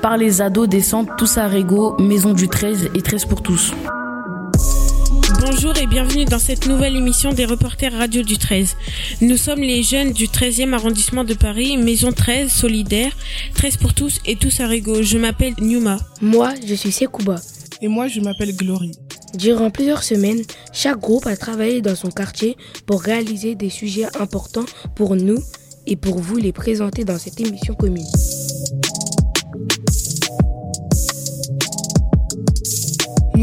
par les ados des centres Tous à Régo, Maison du 13 et 13 pour tous. Bonjour et bienvenue dans cette nouvelle émission des reporters radio du 13. Nous sommes les jeunes du 13e arrondissement de Paris, Maison 13, Solidaire, 13 pour tous et tous à Régo. Je m'appelle Numa. Moi, je suis Sekouba. Et moi, je m'appelle Glory. Durant plusieurs semaines, chaque groupe a travaillé dans son quartier pour réaliser des sujets importants pour nous et pour vous les présenter dans cette émission commune.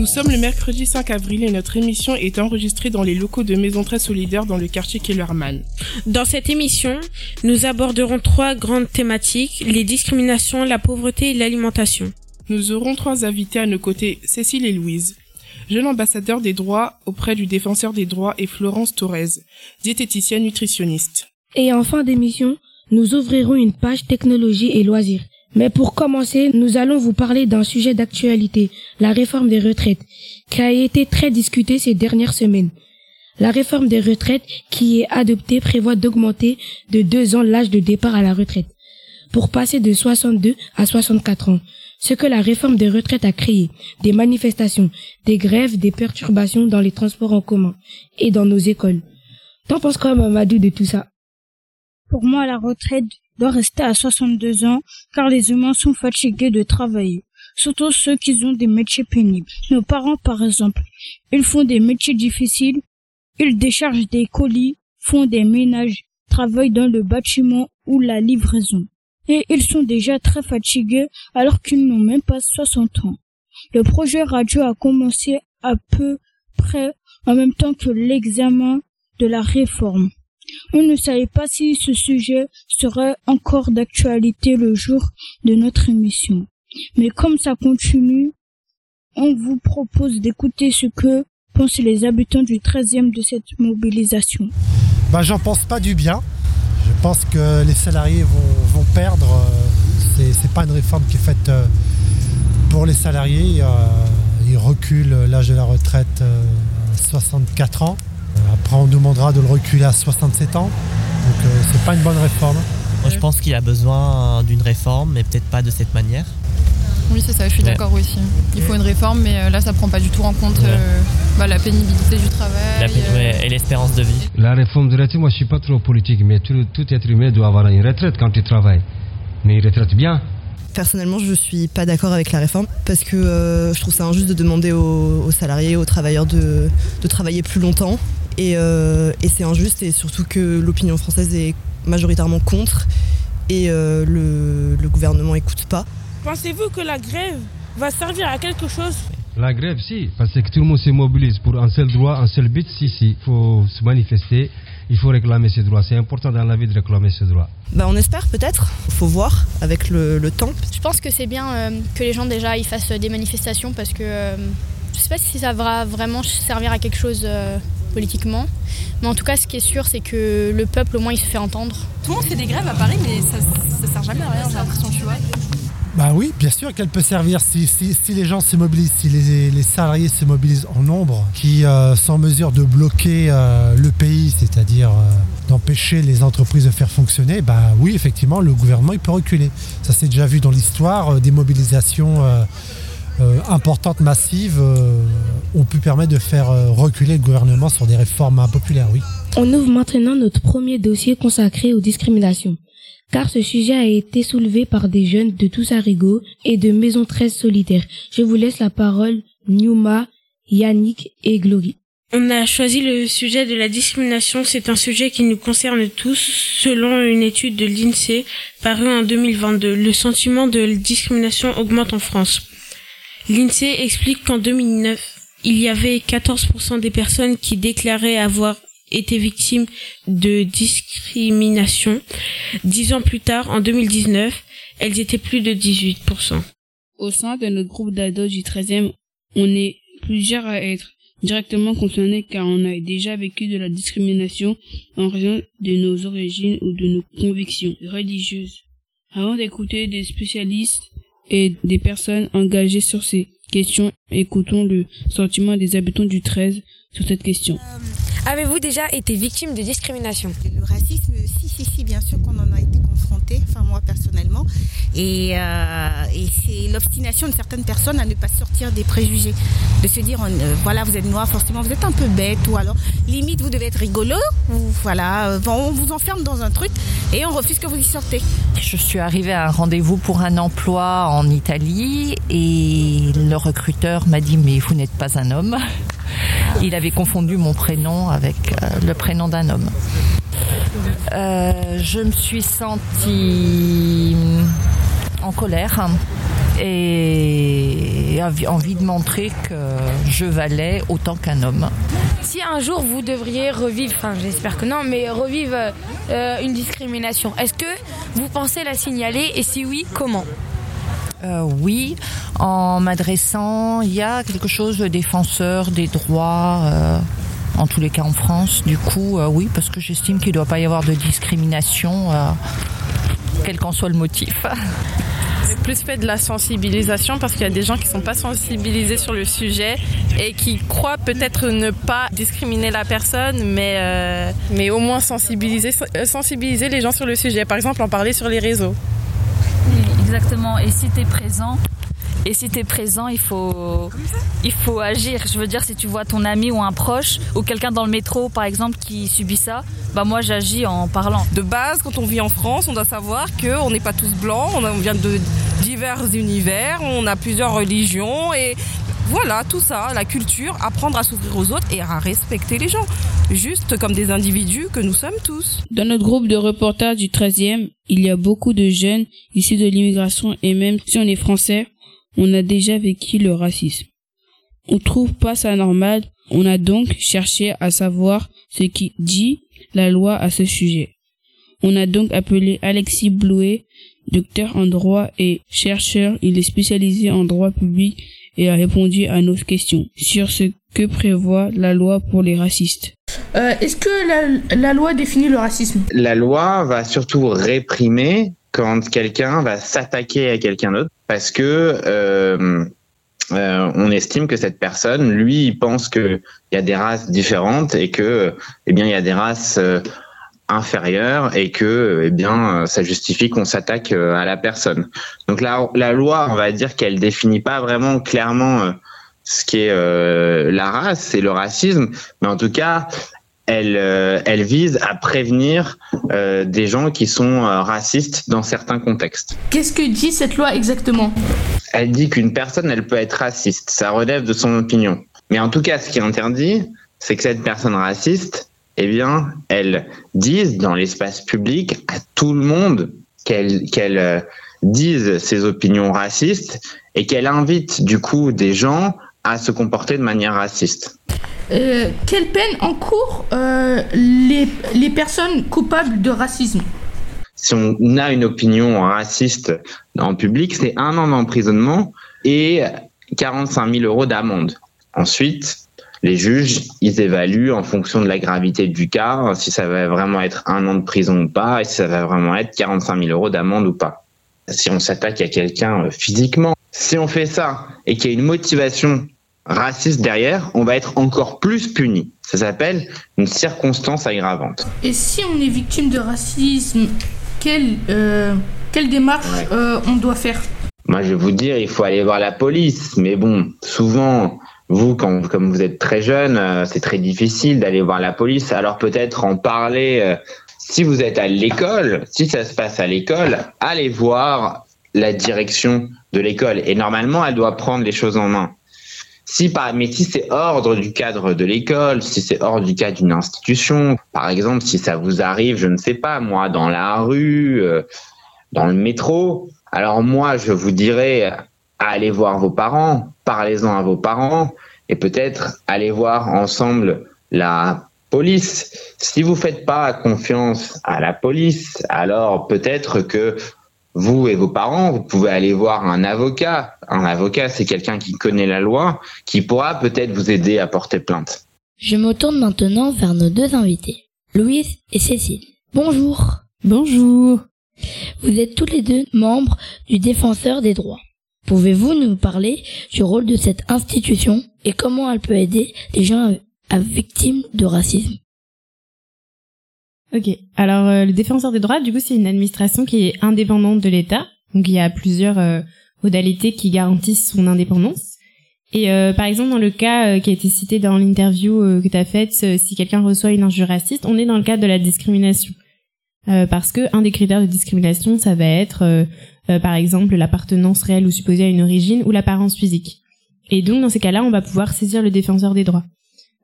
Sommes le mercredi 5 avril et notre émission est enregistrée dans les locaux de Maison Très Solidaire dans le quartier Kellerman. Dans cette émission, nous aborderons trois grandes thématiques, les discriminations, la pauvreté et l'alimentation. Nous aurons trois invités à nos côtés, Cécile et Louise jeune ambassadeur des droits auprès du défenseur des droits et Florence Torres, diététicienne nutritionniste. Et en fin d'émission, nous ouvrirons une page technologie et loisirs. Mais pour commencer, nous allons vous parler d'un sujet d'actualité, la réforme des retraites, qui a été très discutée ces dernières semaines. La réforme des retraites qui est adoptée prévoit d'augmenter de deux ans l'âge de départ à la retraite, pour passer de 62 à 64 ans ce que la réforme des retraites a créé, des manifestations, des grèves, des perturbations dans les transports en commun et dans nos écoles. T'en penses quoi, Mamadou, de tout ça? Pour moi, la retraite doit rester à 62 ans, car les humains sont fatigués de travailler, surtout ceux qui ont des métiers pénibles. Nos parents, par exemple, ils font des métiers difficiles, ils déchargent des colis, font des ménages, travaillent dans le bâtiment ou la livraison et ils sont déjà très fatigués alors qu'ils n'ont même pas 60 ans. Le projet radio a commencé à peu près en même temps que l'examen de la réforme. On ne savait pas si ce sujet serait encore d'actualité le jour de notre émission. Mais comme ça continue, on vous propose d'écouter ce que pensent les habitants du 13e de cette mobilisation. Bah, j'en pense pas du bien. Je pense que les salariés vont, perdre. Euh, c'est pas une réforme qui est faite euh, pour les salariés. Ils reculent l'âge de la retraite à 64 ans. Après, on demandera de le reculer à 67 ans. Donc, euh, c'est pas une bonne réforme. Moi, je pense qu'il y a besoin d'une réforme, mais peut-être pas de cette manière. Oui, c'est ça, je suis d'accord aussi. Il faut une réforme, mais euh, là, ça prend pas du tout en compte euh, bah, la pénibilité du travail. Euh, et l'espérance de vie. La réforme de retraite, moi, je suis pas trop politique, mais tout, être humain doit avoir une retraite quand il travaille. Mais il retraite bien. Personnellement, je suis pas d'accord avec la réforme parce que je trouve ça injuste de demander aux, salariés, aux travailleurs de, travailler plus longtemps. Et, c'est injuste et surtout que l'opinion française est majoritairement contre et le, le gouvernement écoute pas. Pensez-vous que la grève va servir à quelque chose? La grève, si, parce que tout le monde se mobilise pour un seul droit, un seul but. Si, si, il faut se manifester, il faut réclamer ses droits. C'est important dans la vie de réclamer ses droits. Bah, on espère peut-être, il faut voir avec le, temps. Je pense que c'est bien euh, que les gens déjà ils fassent des manifestations parce que euh, je ne sais pas si ça va vraiment servir à quelque chose. Euh, politiquement. Mais en tout cas, ce qui est sûr, c'est que le peuple, au moins, il se fait entendre. Tout le monde fait des grèves à Paris, mais ça, ça sert jamais à rien, j'ai l'impression, tu vois. Bah oui, bien sûr qu'elle peut servir si, si, les gens se mobilisent, si les, salariés se mobilisent en nombre, qui euh, sont en mesure de bloquer euh, le pays, c'est-à-dire euh, d'empêcher les entreprises de faire fonctionner, bah oui, effectivement, le gouvernement il peut reculer. Ça s'est déjà vu dans l'histoire, des mobilisations importantes, massives, ont pu permettre de faire reculer le gouvernement sur des réformes impopulaires, oui. On ouvre maintenant notre premier dossier consacré aux discriminations car ce sujet a été soulevé par des jeunes de Toussarigo et de Maison 13 Solitaire. Je vous laisse la parole, Numa, Yannick et Glory. On a choisi le sujet de la discrimination. C'est un sujet qui nous concerne tous. Selon une étude de l'INSEE parue en 2022, le sentiment de discrimination augmente en France. L'INSEE explique qu'en 2009, il y avait 14% des personnes qui déclaraient avoir été victimes de discrimination. Dix ans plus tard, en 2019, elles étaient plus de 18%. Au sein de notre groupe d'ados du 13e, on est plusieurs à être directement concernés car on a déjà vécu de la discrimination en raison de nos origines ou de nos convictions religieuses. Avant d'écouter des spécialistes et des personnes engagées sur ces questions, écoutons le sentiment des habitants du 13 sur cette question. Euh, Avez-vous déjà été victime de discrimination Le racisme, si, si, si, bien sûr qu'on en a été confrontés, enfin moi personnellement, et, et c'est l'obstination de certaines personnes à ne pas sortir des préjugés, de se dire voilà vous êtes noir forcément vous êtes un peu bête ou alors limite vous devez être rigolo ou voilà on vous enferme dans un truc et on refuse que vous y sortez. Je suis arrivée à un rendez-vous pour un emploi en Italie et le recruteur m'a dit mais vous n'êtes pas un homme. Il avait confondu mon prénom avec euh, le prénom d'un homme. Euh, je me suis sentie en colère et envie de montrer que je valais autant qu'un homme. Si un jour vous devriez revivre, enfin j'espère que non, mais revivre euh, une discrimination, est-ce que vous pensez la signaler et si oui, comment? Euh, oui, en m'adressant, il y a quelque chose de défenseur des droits, euh, en tous les cas en France. Du coup, oui, parce que j'estime qu'il ne doit pas y avoir de discrimination, quel qu'en soit le motif. plus fait de la sensibilisation parce qu'il y a des gens qui sont pas sensibilisés sur le sujet et qui croient peut-être ne pas discriminer la personne, mais, euh, mais au moins sensibiliser, euh, sensibiliser les gens sur le sujet. Par exemple, en parler sur les réseaux. Exactement. Et si tu es présent, et si tu es présent, il faut, il faut agir. Je veux dire, si tu vois ton ami ou un proche ou quelqu'un dans le métro, par exemple, qui subit ça, bah moi j'agis en parlant. De base, quand on vit en France, on doit savoir qu'on n'est pas tous blancs, on vient de divers univers, on a plusieurs religions et voilà, tout ça, la culture, apprendre à s'ouvrir aux autres et à respecter les gens, juste comme des individus que nous sommes tous. Dans notre groupe de reportage du 13e, il y a beaucoup de jeunes issus de l'immigration et même si on est français, on a déjà vécu le racisme. On trouve pas ça normal, on a donc cherché à savoir ce qui dit la loi à ce sujet. On a donc appelé Alexis Blouet, docteur en droit et chercheur, il est spécialisé en droit public et a répondu à nos questions sur ce que prévoit la loi pour les racistes. Euh, Est-ce que la, la, loi définit le racisme? La loi va surtout réprimer quand quelqu'un va s'attaquer à quelqu'un d'autre parce que euh, euh, on estime que cette personne, lui, il pense qu'il y a des races différentes et que, eh bien, il y a des races euh, inférieures et que, eh bien, ça justifie qu'on s'attaque euh, à la personne. Donc la, la loi, on va dire qu'elle définit pas vraiment clairement ce qui est la race et le racisme, mais en tout cas, elle, euh, elle vise à prévenir euh, des gens qui sont euh, racistes dans certains contextes. Qu'est-ce que dit cette loi exactement? Elle dit qu'une personne, elle peut être raciste. Ça relève de son opinion. Mais en tout cas, ce qui est interdit, c'est que cette personne raciste, eh bien, elle dise dans l'espace public à tout le monde qu'elle qu'elle dise ses opinions racistes et qu'elle invite du coup des gens à se comporter de manière raciste. Euh, quelle peine encourent euh, les, les personnes coupables de racisme? Si on a une opinion raciste en public, c'est un an d'emprisonnement et 45 000 euros d'amende. Ensuite, les juges, ils évaluent en fonction de la gravité du cas, si ça va vraiment être un an de prison ou pas, et si ça va vraiment être 45 000 euros d'amende ou pas. Si on s'attaque à quelqu'un euh, physiquement, si on fait ça et qu'il y a une motivation raciste derrière, on va être encore plus puni. Ça s'appelle une circonstance aggravante. Et si on est victime de racisme, quelle, euh, quelle démarche euh, on doit faire? Moi, je vais vous dire, il faut aller voir la police. Mais bon, souvent, vous, quand, comme vous êtes très jeune, euh, c'est très difficile d'aller voir la police. Alors peut-être en parler. Euh, si vous êtes à l'école, si ça se passe à l'école, allez voir la direction de l'école. Et normalement, elle doit prendre les choses en main. Si par, mais si c'est hors du cadre de l'école, si c'est hors du cadre d'une institution, par exemple, si ça vous arrive, je ne sais pas, moi, dans la rue, euh, dans le métro, alors moi, je vous dirais, allez voir vos parents, parlez-en à vos parents, et peut-être allez voir ensemble la police. Si vous faites pas confiance à la police, alors peut-être que vous et vos parents, vous pouvez aller voir un avocat. Un avocat, c'est quelqu'un qui connaît la loi, qui pourra peut-être vous aider à porter plainte. Je me tourne maintenant vers nos deux invités, Louise et Cécile. Bonjour. Bonjour. Vous êtes tous les deux membres du Défenseur des droits. Pouvez-vous nous parler du rôle de cette institution et comment elle peut aider les gens à victimes de racisme? Ok. Alors le défenseur des droits, du coup, c'est une administration qui est indépendante de l'État. Donc il y a plusieurs modalités qui garantissent son indépendance. Et euh, par exemple, dans le cas euh, qui a été cité dans l'interview euh, que tu as faite, si quelqu'un reçoit une injure raciste, on est dans le cadre de la discrimination. Parce que un des critères de discrimination, ça va être, par exemple, l'appartenance réelle ou supposée à une origine ou l'apparence physique. Et donc, dans ces cas-là, on va pouvoir saisir le défenseur des droits.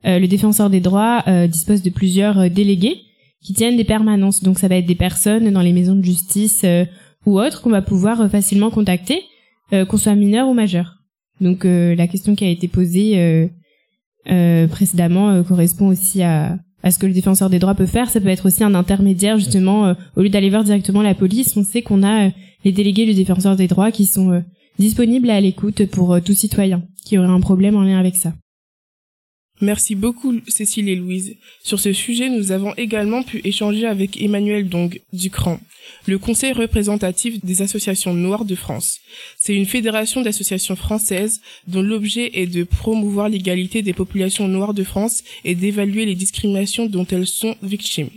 le défenseur des droits dispose de plusieurs délégués qui tiennent des permanences. Donc, ça va être des personnes dans les maisons de justice ou autres qu'on va pouvoir facilement contacter, qu'on soit mineur ou majeur. Donc euh, la question qui a été posée euh, euh, précédemment correspond aussi à, à ce que le défenseur des droits peut faire. Ça peut être aussi un intermédiaire justement. au lieu d'aller voir directement la police, on sait qu'on a les délégués du défenseur des droits qui sont disponibles à l'écoute pour tout citoyen qui aurait un problème en lien avec ça. Merci beaucoup Cécile et Louise. Sur ce sujet, nous avons également pu échanger avec Emmanuel Dong du CRAN, le Conseil représentatif des associations noires de France. C'est une fédération d'associations françaises dont l'objet est de promouvoir l'égalité des populations noires de France et d'évaluer les discriminations dont elles sont victimes.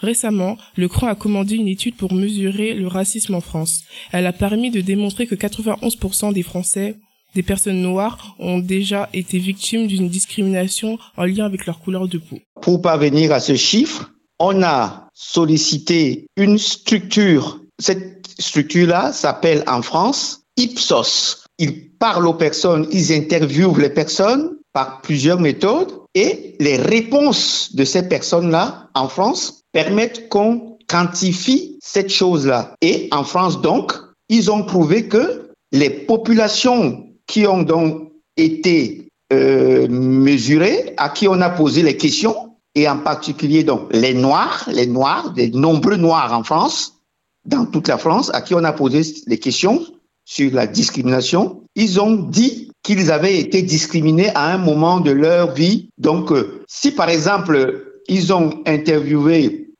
Récemment, le CRAN a commandé une étude pour mesurer le racisme en France. Elle a permis de démontrer que 91% des Français des personnes noires ont déjà été victimes d'une discrimination en lien avec leur couleur de peau. Pour parvenir à ce chiffre, on a sollicité une structure. Cette structure-là s'appelle en France Ipsos. Ils parlent aux personnes, ils interviewent les personnes par plusieurs méthodes et les réponses de ces personnes-là en France permettent qu'on quantifie cette chose-là. Et en France, donc, ils ont prouvé que les populations qui ont donc été euh, mesurés, à qui on a posé les questions, et en particulier donc les Noirs, les Noirs, des nombreux Noirs en France, dans toute la France, à qui on a posé les questions sur la discrimination, ils ont dit qu'ils avaient été discriminés à un moment de leur vie. Donc, euh, si par exemple, ils ont interviewé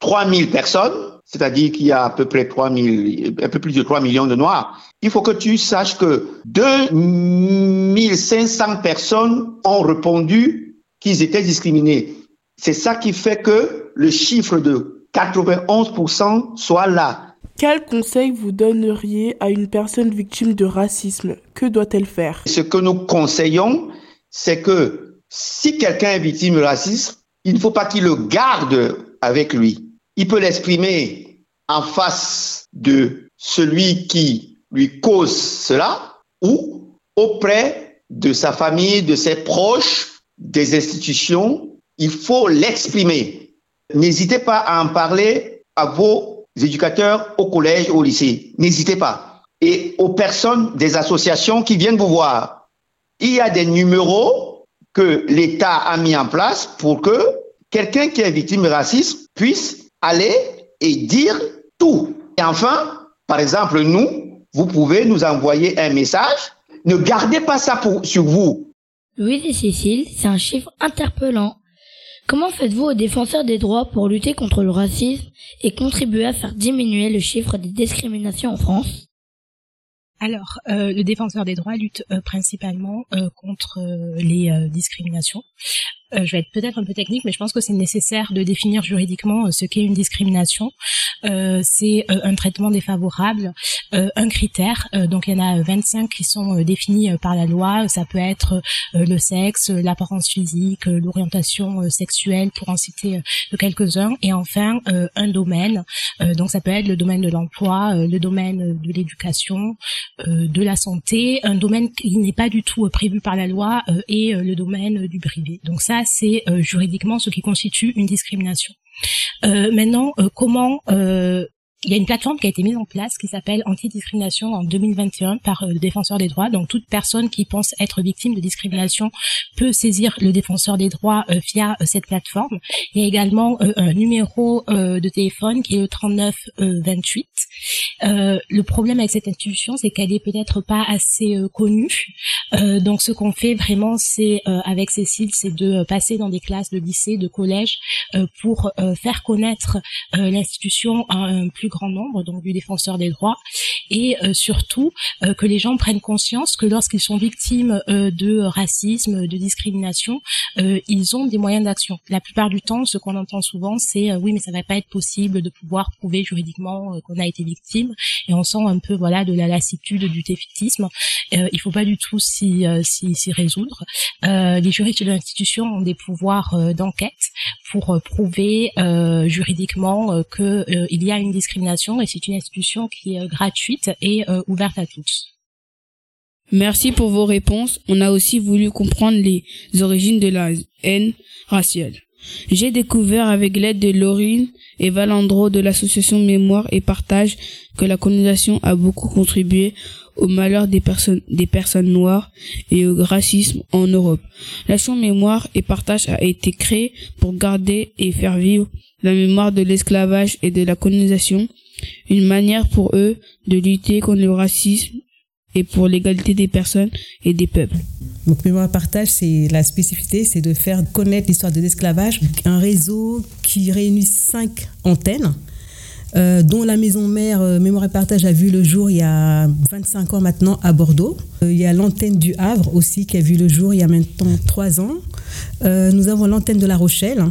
3000 personnes, c'est-à-dire qu'il y a à peu près 3 000, un peu plus de 3 millions de Noirs. Il faut que tu saches que 2500 personnes ont répondu qu'ils étaient discriminés. C'est ça qui fait que le chiffre de 91% soit là. Quel conseil vous donneriez à une personne victime de racisme? Que doit-elle faire? Ce que nous conseillons, c'est que si quelqu'un est victime de racisme, il ne faut pas qu'il le garde avec lui il peut l'exprimer en face de celui qui lui cause cela ou auprès de sa famille, de ses proches, des institutions. Il faut l'exprimer. N'hésitez pas à en parler à vos éducateurs au collège, au lycée. N'hésitez pas. Et aux personnes des associations qui viennent vous voir. Il y a des numéros que l'État a mis en place pour que quelqu'un qui est victime de racisme puisse aller et dire tout. Et enfin, par exemple, nous, vous pouvez nous envoyer un message. Ne gardez pas ça pour, sur vous. Louise et Cécile, c'est un chiffre interpellant. Comment faites-vous aux défenseurs des droits pour lutter contre le racisme et contribuer à faire diminuer le chiffre des discriminations en France? Alors, euh, le défenseur des droits lutte euh, principalement euh, contre les discriminations. Je vais être peut-être un peu technique, mais je pense que c'est nécessaire de définir juridiquement ce qu'est une discrimination. c'est un traitement défavorable, un critère. donc, il y en a 25 qui sont définis par la loi. Ça peut être le sexe, l'apparence physique, l'orientation sexuelle, pour en citer quelques-uns. Et enfin, un domaine. donc, ça peut être le domaine de l'emploi, le domaine de l'éducation, euh, de la santé, un domaine qui n'est pas du tout euh, prévu par la loi euh, et le domaine du privé. Donc ça, c'est juridiquement ce qui constitue une discrimination. maintenant, comment il y a une plateforme qui a été mise en place qui s'appelle Antidiscrimination en 2021 par euh, le défenseur des droits. Donc toute personne qui pense être victime de discrimination peut saisir le défenseur des droits euh, via euh, cette plateforme. Il y a également un numéro de téléphone qui est le 39 28. le problème avec cette institution, c'est qu'elle est peut-être pas assez connue. donc ce qu'on fait vraiment, c'est avec Cécile, c'est de passer dans des classes de lycée, de collège, pour faire connaître l'institution à un plus grand nombre, donc du défenseur des droits, et surtout que les gens prennent conscience que lorsqu'ils sont victimes de racisme, de discrimination, ils ont des moyens d'action. La plupart du temps, ce qu'on entend souvent, c'est oui, mais ça va pas être possible de pouvoir prouver juridiquement qu'on a été victime, et on sent un peu voilà de la lassitude du défaitisme. il faut pas du tout s'y s'y résoudre. les juristes de l'institution ont des pouvoirs d'enquête pour prouver juridiquement qu'il y a une discrimination et c'est une institution qui est gratuite et ouverte à tous. Merci pour vos réponses. On a aussi voulu comprendre les origines de la haine raciale. J'ai découvert avec l'aide de Laurine et Valandro de l'association Mémoire et Partage que la colonisation a beaucoup contribué au malheur des personnes, noires et au racisme en Europe. L'action Mémoire et Partage a été créée pour garder et faire vivre la mémoire de l'esclavage et de la colonisation, une manière pour eux de lutter contre le racisme et pour l'égalité des personnes et des peuples. Donc Mémoire Partage, c'est la spécificité, c'est de faire connaître l'histoire de l'esclavage, un réseau qui réunit cinq antennes. Euh, dont la maison mère euh, Mémoire et Partage a vu le jour il y a 25 ans maintenant à Bordeaux. Euh, il y a l'antenne du Havre aussi qui a vu le jour il y a maintenant 3 ans. nous avons l'antenne de La Rochelle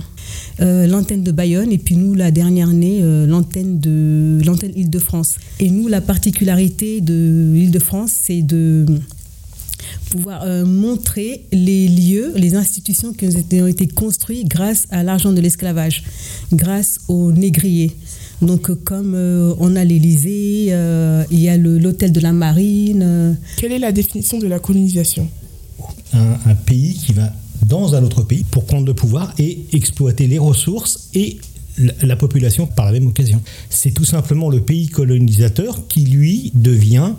euh, l'antenne de Bayonne et puis nous, la dernière année, euh, l'antenne de l'antenne Île-de-France. Et nous, la particularité de l'Île-de-France, c'est de pouvoir euh, montrer les lieux, les institutions qui ont été construites grâce à l'argent de l'esclavage, grâce aux négriers. Donc comme on a l'Élysée, il y a l'hôtel de la Marine. Quelle est la définition de la colonisation? Un, pays qui va dans un autre pays pour prendre le pouvoir et exploiter les ressources et la population par la même occasion. C'est tout simplement le pays colonisateur qui, lui, devient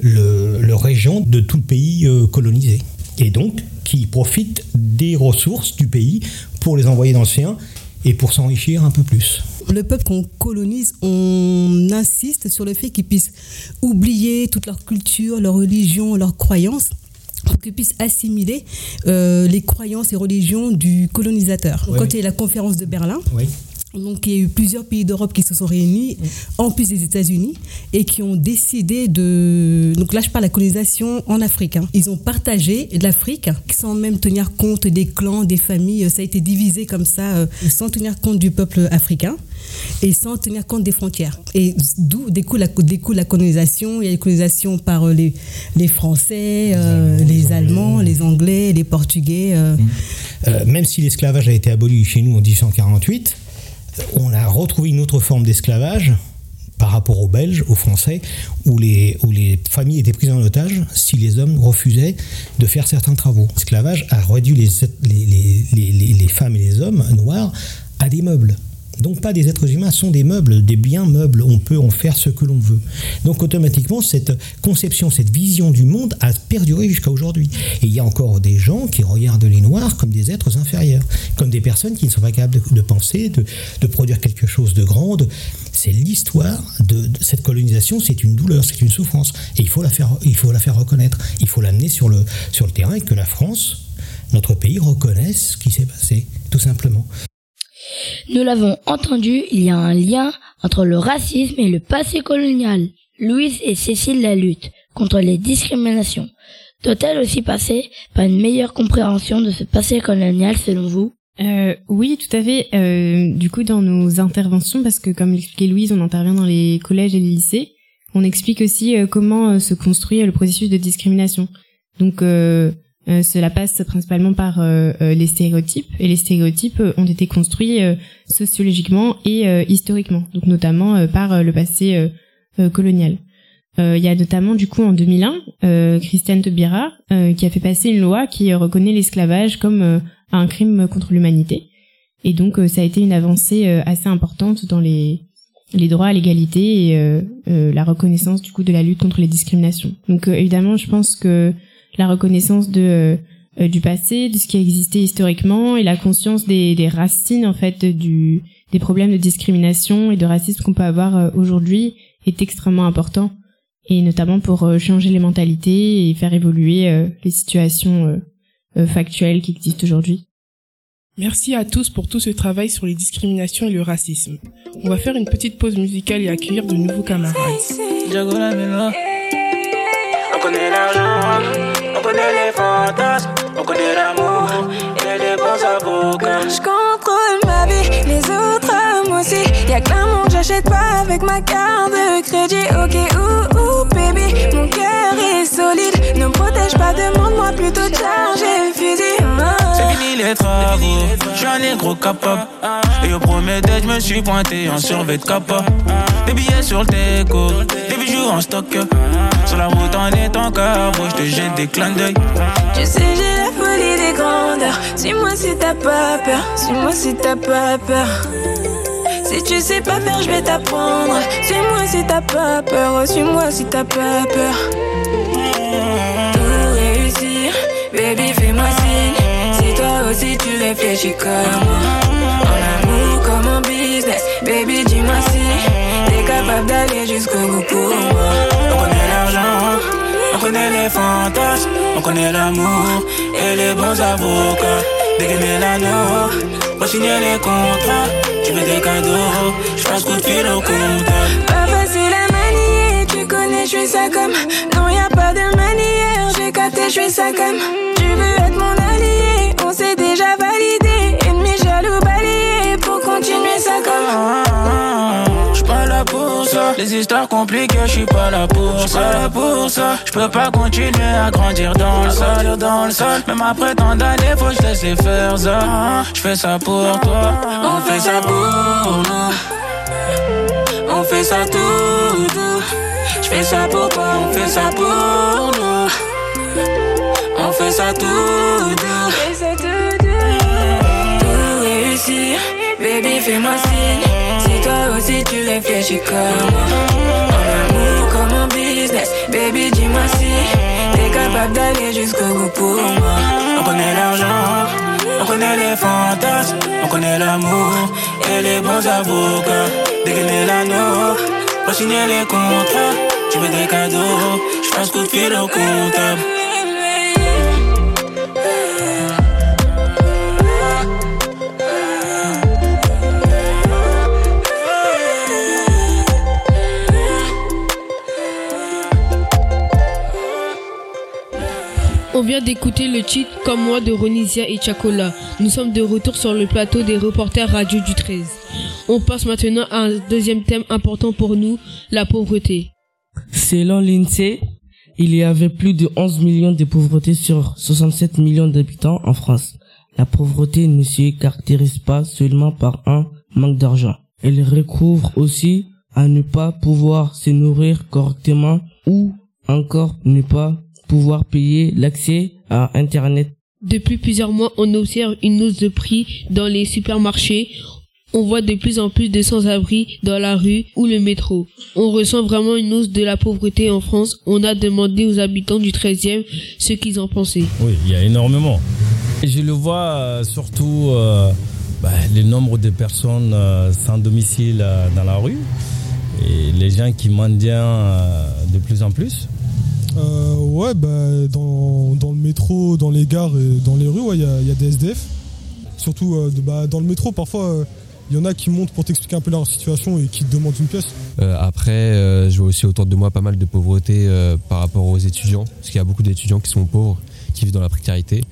le, régent de tout le pays euh, colonisé. Et donc, qui profite des ressources du pays pour les envoyer dans le sien et pour s'enrichir un peu plus. Le peuple qu'on colonise, on insiste sur le fait qu'ils puissent oublier toute leur culture, leur religion, leurs croyances pour qu'ils puissent assimiler euh, les croyances et religions du colonisateur. Quand il y a la conférence de Berlin, donc il y a eu plusieurs pays d'Europe qui se sont réunis, en plus des États-Unis, et qui ont décidé de... Donc là, je parle de la colonisation en Afrique. Hein. Ils ont partagé l'Afrique sans même tenir compte des clans, des familles. Ça a été divisé comme ça, euh, sans tenir compte du peuple africain et sans tenir compte des frontières. Et d'où découle la, découle la colonisation. Il y a la colonisation par euh, les, les Français, euh, les, Allemands, les Anglais, les Portugais. même si l'esclavage a été aboli chez nous en 1848, on a retrouvé une autre forme d'esclavage par rapport aux Belges, aux Français, où les, où les familles étaient prises en otage si les hommes refusaient de faire certains travaux. L'esclavage a réduit les, les, les, femmes et les hommes noirs à des meubles. Donc pas des êtres humains, sont des meubles, des biens meubles. On peut en faire ce que l'on veut. Donc automatiquement, cette conception, cette vision du monde a perduré jusqu'à aujourd'hui. Et il y a encore des gens qui regardent les Noirs comme des êtres inférieurs, comme des personnes qui ne sont pas capables de, penser, de, produire quelque chose de grand. C'est l'histoire de, cette colonisation, c'est une douleur, c'est une souffrance. Et il faut la faire, il faut la faire reconnaître. Il faut l'amener sur le, sur le terrain et que la France, notre pays, reconnaisse ce qui s'est passé, tout simplement. Nous l'avons entendu, il y a un lien entre le racisme et le passé colonial. Louise et Cécile la lutte contre les discriminations doit-elle aussi passer par une meilleure compréhension de ce passé colonial selon vous? Euh, oui, tout à fait. Euh, du coup, dans nos interventions, parce que comme l'expliquait Louise, on intervient dans les collèges et les lycées, on explique aussi euh, comment euh, se construit le processus de discrimination. Donc, euh, cela passe principalement par euh, euh, les stéréotypes et les stéréotypes ont été construits sociologiquement et historiquement, donc notamment par le passé colonial. Il y a notamment du coup en 2001 Christiane Taubira qui a fait passer une loi qui reconnaît l'esclavage comme un crime contre l'humanité et donc ça a été une avancée assez importante dans les les droits à l'égalité et la reconnaissance du coup de la lutte contre les discriminations. Donc évidemment, je pense que la reconnaissance de euh, euh, du passé, de ce qui a existé historiquement et la conscience des, des racines en fait du des problèmes de discrimination et de racisme qu'on peut avoir euh, aujourd'hui est extrêmement important et notamment pour changer les mentalités et faire évoluer les situations factuelles qui existent aujourd'hui. Merci à tous pour tout ce travail sur les discriminations et le racisme. On va faire une petite pause musicale et accueillir de nouveaux camarades. On connaît les fantasmes, on connaît l'amour et les bons avocats. Je contrôle ma vie, les autres. Y'a que l'amour, j'achète pas avec ma carte de crédit. Ok, ouh, ouh, baby, mon cœur est solide. Ne me protège pas, demande-moi plutôt de charger fusil. C'est fini les travaux, je suis un négro capable. Et au premier date, je me suis pointé en survêt de capa. Des billets sur le déco, des bijoux en stock. Sur la route en étant carbo, je te jette des clins d'œil. Tu sais, j'ai la folie des grandeurs. Suis-moi si t'as pas peur, suis-moi si t'as pas peur. Si tu sais pas faire, je vais t'apprendre. Suis-moi si t'as pas peur, suis-moi si t'as pas peur. Tout réussir, baby, fais-moi signe. Si toi aussi tu réfléchis comme moi. En amour comme en business, baby, dis-moi si t'es capable d'aller jusqu'au bout pour moi. On connaît l'argent, on connaît les fantasmes, on connaît l'amour et les bons avocats. Dégainer l'anneau, pour signer les contrats. Tu veux des cadeaux, je passe coup de fil au comptable. Pas facile à manier, tu connais, je suis ça comme. Non, y a pas de manière, j'ai capté, je suis ça comme. Tu veux être mon allié, on s'est les histoires compliquées, j'suis pas là pour ça. Pas là pour ça, j'peux pas continuer à grandir dans le sol, dans le sol. Même après tant d'années, faut que je laisse faire ça. J'fais ça pour toi, on fait ça pour nous. On fait ça tout doux. J'fais ça pour toi, on fait ça pour nous. On fait ça tout doux. Baby, fais-moi signe. Si toi aussi tu réfléchis comme moi. En amour comme en business, baby, dis-moi si t'es capable d'aller jusqu'au bout pour moi. On connaît l'argent, on connaît les fantasmes, on connaît l'amour et les bons avocats. Dégainer l'anneau, pour signer les contrats. Tu veux des cadeaux, je passe coup de fil au comptable. On vient d'écouter le titre Comme moi de Ronisia et Chakola. Nous sommes de retour sur le plateau des reporters radio du 13. On passe maintenant à un deuxième thème important pour nous, la pauvreté. Selon l'INSEE, il y avait plus de 11 millions de pauvreté sur 67 millions d'habitants en France. La pauvreté ne se caractérise pas seulement par un manque d'argent. Elle recouvre aussi à ne pas pouvoir se nourrir correctement ou encore ne pas pouvoir payer l'accès à Internet. Depuis plusieurs mois, on observe une hausse de prix dans les supermarchés. On voit de plus en plus de sans-abri dans la rue ou le métro. On ressent vraiment une hausse de la pauvreté en France. On a demandé aux habitants du 13e ce qu'ils en pensaient. Oui, il y a énormément. Je le vois euh, surtout euh, bah, le nombre de personnes euh, sans domicile euh, dans la rue et les gens qui mendient euh, de plus en plus. Euh, ouais, bah, dans, dans le métro, dans les gares et dans les rues, il ouais, y, a, y a des SDF. Surtout euh, bah, dans le métro, parfois, il y en a qui montent pour t'expliquer un peu leur situation et qui te demandent une pièce. Euh, après, euh, je vois aussi autour de moi pas mal de pauvreté euh, par rapport aux étudiants, parce qu'il y a beaucoup d'étudiants qui sont pauvres, qui vivent dans la précarité,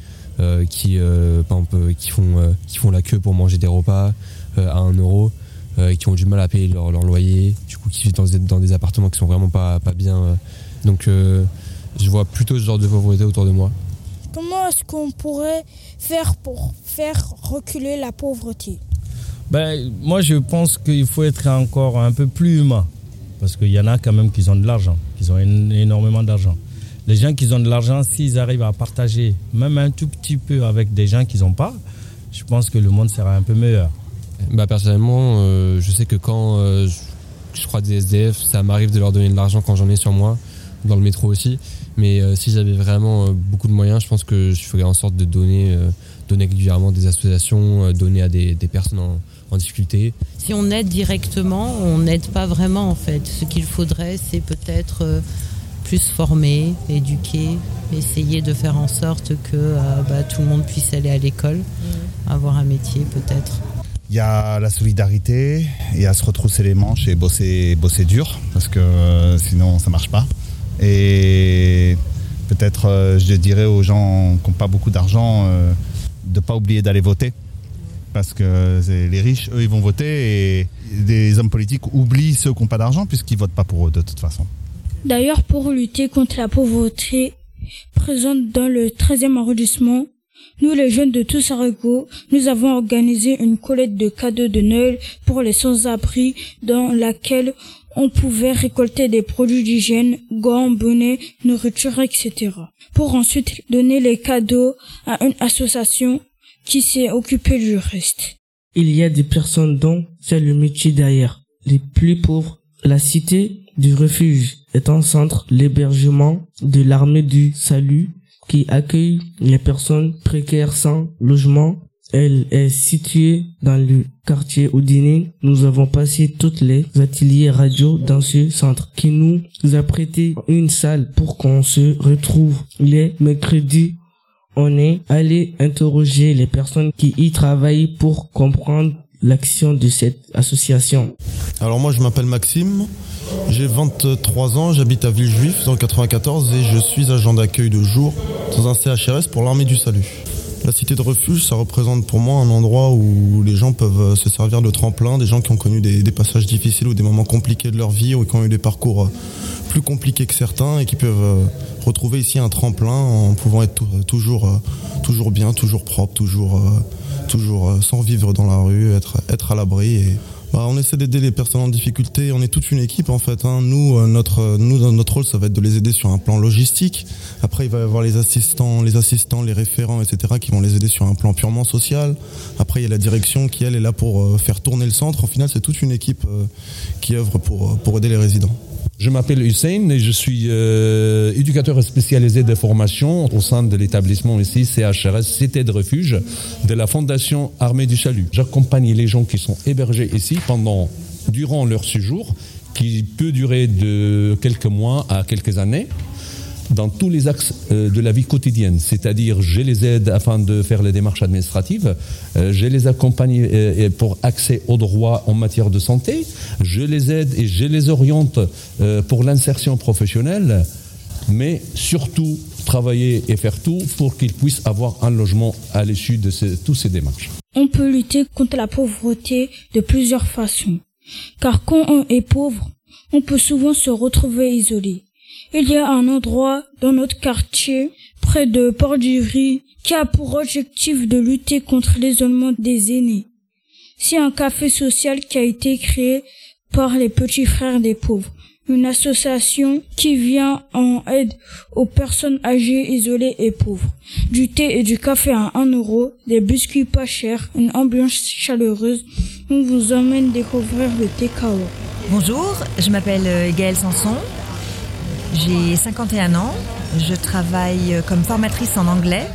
euh, qui, euh, euh, qui, font, euh, qui font la queue pour manger des repas euh, à 1 euro, euh, qui ont du mal à payer leur, leur loyer, du coup qui vivent dans, des- dans des appartements qui sont vraiment pas, pas bien. Donc euh, je vois plutôt ce genre de pauvreté autour de moi. Comment est-ce qu'on pourrait faire pour faire reculer la pauvreté? Ben, moi, je pense qu'il faut être encore un peu plus humain. Parce qu'il y en a quand même qui ont de l'argent, qui ont én- énormément d'argent. Les gens qui ont de l'argent, s'ils arrivent à partager même un tout petit peu avec des gens qui n'ont pas, je pense que le monde sera un peu meilleur. Bah personnellement, euh, je sais que quand euh, je, je crois des SDF, ça m'arrive de leur donner de l'argent quand j'en ai sur moi, dans le métro aussi. Mais euh, si j'avais vraiment euh, beaucoup de moyens, je pense que je ferais en sorte de donner, euh, donner régulièrement des associations, euh, donner à des, des personnes en, en difficulté. Si on aide directement, on n'aide pas vraiment en fait. Ce qu'il faudrait, c'est peut-être euh, plus former, éduquer, essayer de faire en sorte que euh, bah, tout le monde puisse aller à l'école, avoir un métier peut-être. Il y a la solidarité et à se retrousser les manches et bosser, bosser dur parce que euh, sinon ça marche pas. Et peut-être euh, je dirais aux gens qui n'ont pas beaucoup d'argent euh, de ne pas oublier d'aller voter parce que les riches, eux, ils vont voter et les hommes politiques oublient ceux qui n'ont pas d'argent puisqu'ils votent pas pour eux de toute façon. D'ailleurs, pour lutter contre la pauvreté présente dans le 13e arrondissement, nous, les jeunes de Toussarago, nous avons organisé une collecte de cadeaux de Noël pour les sans-abri dans laquelle on pouvait récolter des produits d'hygiène, gants, bonnets, nourriture, etc. Pour ensuite donner les cadeaux à une association qui s'est occupée du reste. Il y a des personnes dont c'est le métier derrière. Les plus pauvres, la cité du refuge est un centre l'hébergement de l'armée du salut qui accueille les personnes précaires sans logement. Elle est située dans le quartier Houdini. Nous avons passé toutes les ateliers radio dans ce centre qui nous a prêté une salle pour qu'on se retrouve les mercredis. On est allé interroger les personnes qui y travaillent pour comprendre l'action de cette association. Alors moi je m'appelle Maxime, j'ai 23 ans, j'habite à Villejuif dans le 94 et je suis agent d'accueil de jour dans un CHRS pour l'armée du salut. La cité de refuge, ça représente pour moi un endroit où les gens peuvent se servir de tremplin, des gens qui ont connu des, passages difficiles ou des moments compliqués de leur vie ou qui ont eu des parcours plus compliqués que certains et qui peuvent retrouver ici un tremplin en pouvant être toujours, bien, toujours propre, toujours, sans vivre dans la rue, être, à l'abri bah, on essaie d'aider les personnes en difficulté. On est toute une équipe en fait. Hein. Nous, euh, notre, nous, notre rôle, ça va être de les aider sur un plan logistique. Après, il va y avoir les assistants, les assistants, les référents, etc., qui vont les aider sur un plan purement social. Après, il y a la direction qui elle est là pour euh, faire tourner le centre. Au final, c'est toute une équipe euh, qui œuvre pour aider les résidents. Je m'appelle Hussein et je suis euh, éducateur spécialisé de formation au sein de l'établissement ici, CHRS, Cité de Refuge, de la Fondation Armée du Salut. J'accompagne les gens qui sont hébergés ici durant leur séjour, qui peut durer de quelques mois à quelques années dans tous les axes de la vie quotidienne, c'est-à-dire je les aide afin de faire les démarches administratives, je les accompagne pour accès aux droits en matière de santé, je les aide et je les oriente pour l'insertion professionnelle, mais surtout travailler et faire tout pour qu'ils puissent avoir un logement à l'issue de ces, toutes ces démarches. On peut lutter contre la pauvreté de plusieurs façons, car quand on est pauvre, on peut souvent se retrouver isolé. Il y a un endroit dans notre quartier, près de Port-du-Riz, qui a pour objectif de lutter contre l'isolement des aînés. C'est un café social qui a été créé par les petits frères des pauvres, une association qui vient en aide aux personnes âgées, isolées et pauvres. Du thé et du café à 1 euro, des biscuits pas chers, une ambiance chaleureuse. On vous emmène découvrir le TKO. Bonjour, je m'appelle Gaëlle Sanson. J'ai 51 ans, je travaille comme formatrice en anglais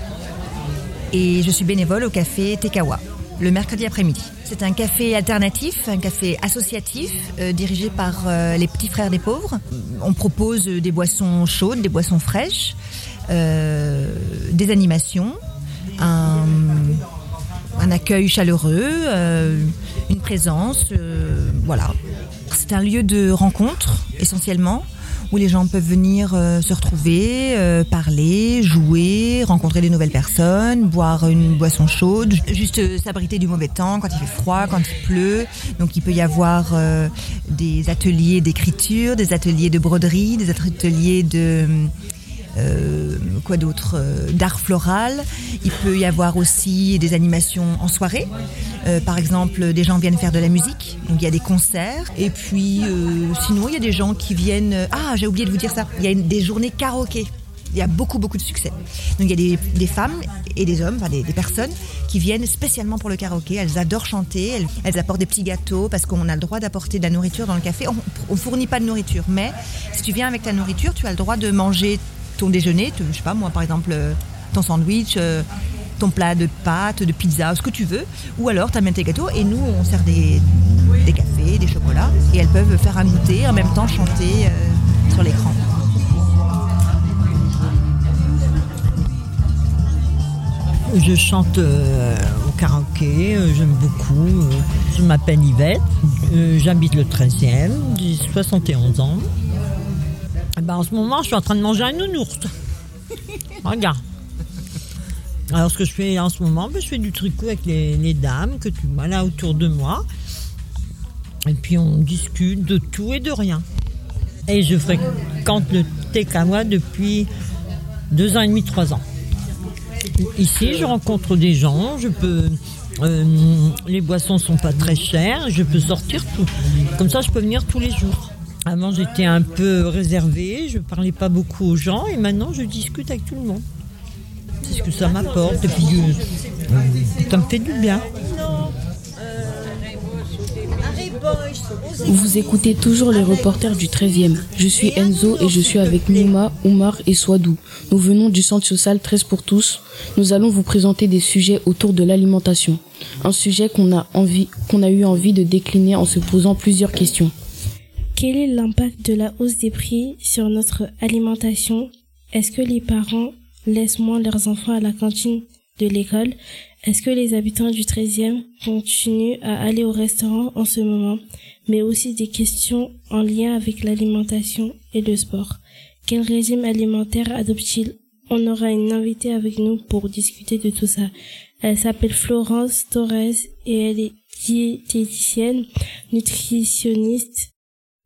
et je suis bénévole au café Tekawa le mercredi après-midi. C'est un café alternatif, un café associatif euh, dirigé par euh, les petits frères des pauvres. On propose des boissons chaudes, des boissons fraîches, euh, des animations, un, un accueil chaleureux, une présence, voilà. C'est un lieu de rencontre essentiellement où les gens peuvent venir euh, se retrouver, euh, parler, jouer, rencontrer de nouvelles personnes, boire une boisson chaude, juste euh, s'abriter du mauvais temps quand il fait froid, quand il pleut. Donc il peut y avoir des ateliers d'écriture, des ateliers de broderie, des ateliers de euh, quoi d'autre euh, D'art floral. Il peut y avoir aussi des animations en soirée. Euh, par exemple, des gens viennent faire de la musique, donc il y a des concerts. Et puis, sinon, il y a des gens qui viennent. Ah, j'ai oublié de vous dire ça. Il y a des journées karaoké. Il y a beaucoup, beaucoup de succès. Donc il y a des, femmes et des hommes, enfin des, personnes qui viennent spécialement pour le karaoké. Elles adorent chanter, elles, apportent des petits gâteaux parce qu'on a le droit d'apporter de la nourriture dans le café. On, on fournit pas de nourriture, mais si tu viens avec ta nourriture, tu as le droit de manger ton déjeuner, je sais pas moi par exemple, euh, ton sandwich, euh, ton plat de pâtes, de pizza, ce que tu veux. Ou alors, tu amènes tes gâteaux et nous, on sert des, cafés, des chocolats. Et elles peuvent faire un goûter, en même temps chanter euh, sur l'écran. Je chante au karaoké, j'aime beaucoup. je m'appelle Yvette, j'habite le 13e, j'ai 71 ans. Eh ben, en ce moment, je suis en train de manger un nounours. Regarde. Alors, ce que je fais en ce moment, ben, je fais du tricot avec les, dames que tu vois là autour de moi. Et puis, on discute de tout et de rien. Et je fréquente le Tekawa depuis deux ans et demi, trois ans. Ici, je rencontre des gens, je peux. euh, les boissons sont pas très chères, je peux sortir tout. Comme ça, je peux venir tous les jours. Avant, j'étais un peu réservée, je parlais pas beaucoup aux gens, et maintenant, je discute avec tout le monde. C'est ce que ça m'apporte, et puis euh, ça me fait du bien. Vous écoutez toujours les reporters du 13e. Je suis Enzo et je suis avec Nima, Oumar et Swadou. Nous venons du centre social 13 pour tous. Nous allons vous présenter des sujets autour de l'alimentation. Un sujet qu'on a envie, qu'on a eu envie de décliner en se posant plusieurs questions. Quel est l'impact de la hausse des prix sur notre alimentation? Est-ce que les parents laissent moins leurs enfants à la cantine de l'école? Est-ce que les habitants du 13e continuent à aller au restaurant en ce moment? Mais aussi des questions en lien avec l'alimentation et le sport. Quel régime alimentaire adopte-t-il? On aura une invitée avec nous pour discuter de tout ça. Elle s'appelle Florence Torres et elle est diététicienne, nutritionniste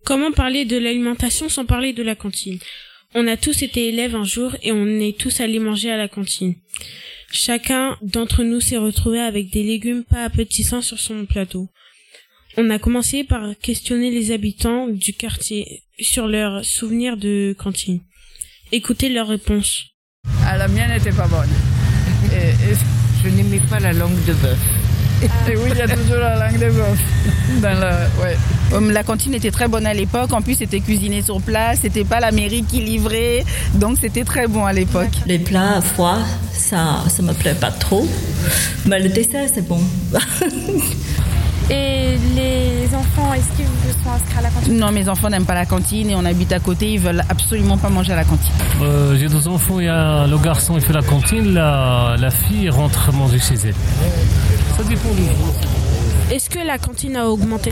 Comment parler de l'alimentation sans parler de la cantine? On a tous été élèves un jour et on est tous allés manger à la cantine. Chacun d'entre nous s'est retrouvé avec des légumes pas appétissants sur son plateau. On a commencé par questionner les habitants du quartier sur leurs souvenirs de cantine. Écoutez leurs réponses. Ah, la mienne n'était pas bonne. Et, et je n'aimais pas la langue de bœuf. Et oui, il y a toujours la langue de bœuf. Dans ouais. Hum, La cantine était très bonne à l'époque. En plus, c'était cuisiné sur place. C'était pas la mairie qui livrait. Donc, c'était très bon à l'époque. Les plats froids, ça, ça me plaît pas trop. Mais le dessert, c'est bon. Et les enfants, est-ce qu'ils sont inscrits à la cantine? Non, mes enfants n'aiment pas la cantine et on habite à côté. Ils veulent absolument pas manger à la cantine. Euh, J'ai deux enfants, il y a le garçon il fait la cantine, la, la fille rentre manger chez elle. Ça dépend du jour. Est-ce que la cantine a augmenté?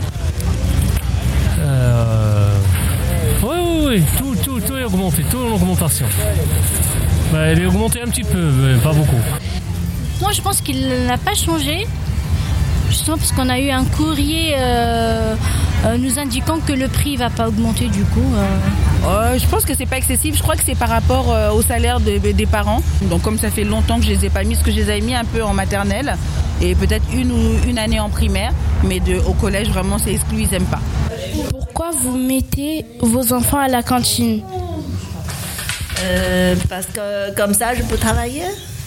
Oui, oui, oui, tout, tout, tout est augmenté, tout en augmentation. Bah, elle est augmentée un petit peu, mais pas beaucoup. Moi, je pense qu'il n'a pas changé. Justement parce qu'on a eu un courrier euh, euh, nous indiquant que le prix va pas augmenter du coup. euh. Euh, je pense que c'est pas excessif. Je crois que c'est par rapport euh, au salaire de- des parents. Donc, comme ça fait longtemps que je les ai pas mis, parce que je les avais mis un peu en maternelle et peut-être une ou une année en primaire, mais de, au collège, vraiment, c'est exclu. Ils aiment pas. Pourquoi vous mettez vos enfants à la cantine? Euh, parce que comme ça, je peux travailler?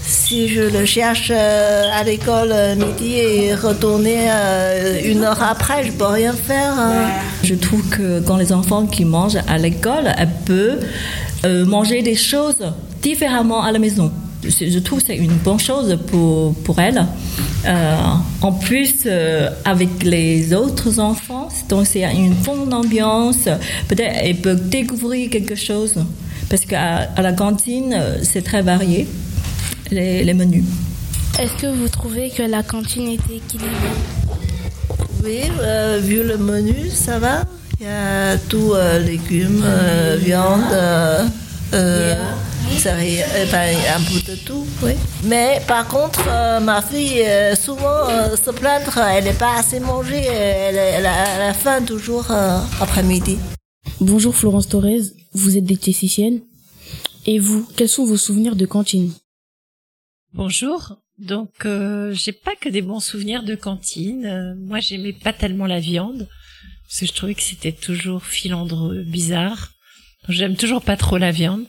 Si je le cherche euh, à l'école euh, midi et retourner euh, une heure après, je peux rien faire. hein. Je trouve que quand les enfants qui mangent à l'école, elles peuvent manger des choses différemment à la maison. Je trouve que c'est une bonne chose pour, pour elles. En plus, avec les autres enfants, donc c'est une bonne ambiance. Peut-être elles peuvent découvrir quelque chose. Parce qu'à la cantine, c'est très varié, les, les menus. Est-ce que vous trouvez que la cantine était équilibrée? Oui, euh, vu le menu, ça va. Il y a tout, euh, légumes, euh, viande, euh, euh, céréales, enfin, un peu de tout, oui. Mais par contre, euh, ma fille, euh, souvent, euh, se plaindre, elle n'est pas assez mangée, elle, elle a, elle a faim toujours euh, après-midi. Bonjour Florence Torres, vous êtes diététicienne. Et vous, quels sont vos souvenirs de cantine? Bonjour. Donc, euh, j'ai pas que des bons souvenirs de cantine. Euh, moi, j'aimais pas tellement la viande parce que je trouvais que c'était toujours filandreux, bizarre. J'aime toujours pas trop la viande.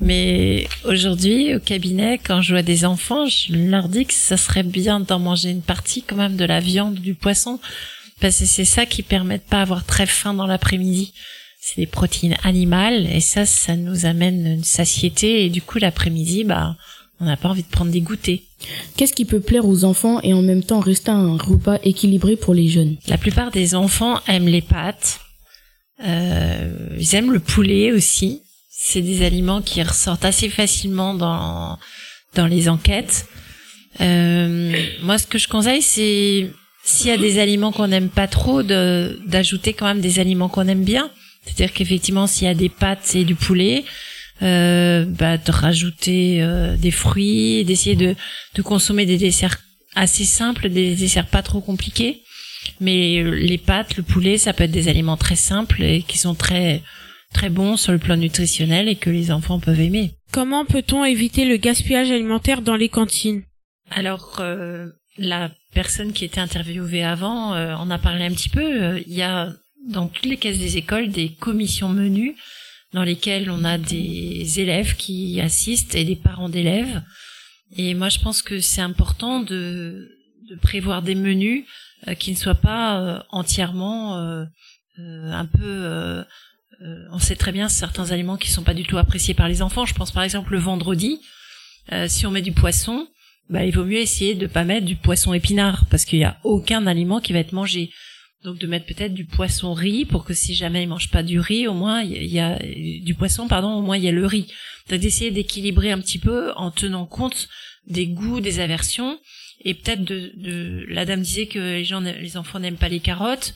Mais aujourd'hui, au cabinet, quand je vois des enfants, je leur dis que ça serait bien d'en manger une partie quand même de la viande, du poisson, parce que c'est ça qui permet de pas avoir très faim dans l'après-midi. C'est des protéines animales et ça, ça nous amène une satiété et du coup l'après-midi, bah, on n'a pas envie de prendre des goûters. Qu'est-ce qui peut plaire aux enfants et en même temps rester un repas équilibré pour les jeunes? La plupart des enfants aiment les pâtes. Euh, ils aiment le poulet aussi. C'est des aliments qui ressortent assez facilement dans dans les enquêtes. Euh, moi, ce que je conseille, c'est s'il y a des aliments qu'on n'aime pas trop, d'ajouter quand même des aliments qu'on aime bien. C'est-à-dire qu'effectivement, s'il y a des pâtes et du poulet, euh, bah, de rajouter euh, des fruits, d'essayer de, de consommer des desserts assez simples, des desserts pas trop compliqués. Mais les pâtes, le poulet, ça peut être des aliments très simples et qui sont très très bons sur le plan nutritionnel et que les enfants peuvent aimer. Comment peut-on éviter le gaspillage alimentaire dans les cantines? Alors, euh, la personne qui était interviewée avant euh, en a parlé un petit peu. Euh, il y a dans toutes les caisses des écoles des commissions menus dans lesquelles on a des élèves qui assistent et des parents d'élèves. Et moi, je pense que c'est important de, de prévoir des menus qui ne soient pas entièrement un peu euh, on sait très bien certains aliments qui sont pas du tout appréciés par les enfants. Je pense par exemple le vendredi, euh, si on met du poisson, bah, il vaut mieux essayer de pas mettre du poisson épinard parce qu'il y a aucun aliment qui va être mangé. Donc de mettre peut-être du poisson riz pour que si jamais ils mangent pas du riz, au moins il y a du poisson, pardon, au moins il y a le riz. Donc d'essayer d'équilibrer un petit peu en tenant compte des goûts, des aversions et peut-être de, la dame disait que les enfants n'aiment pas les carottes.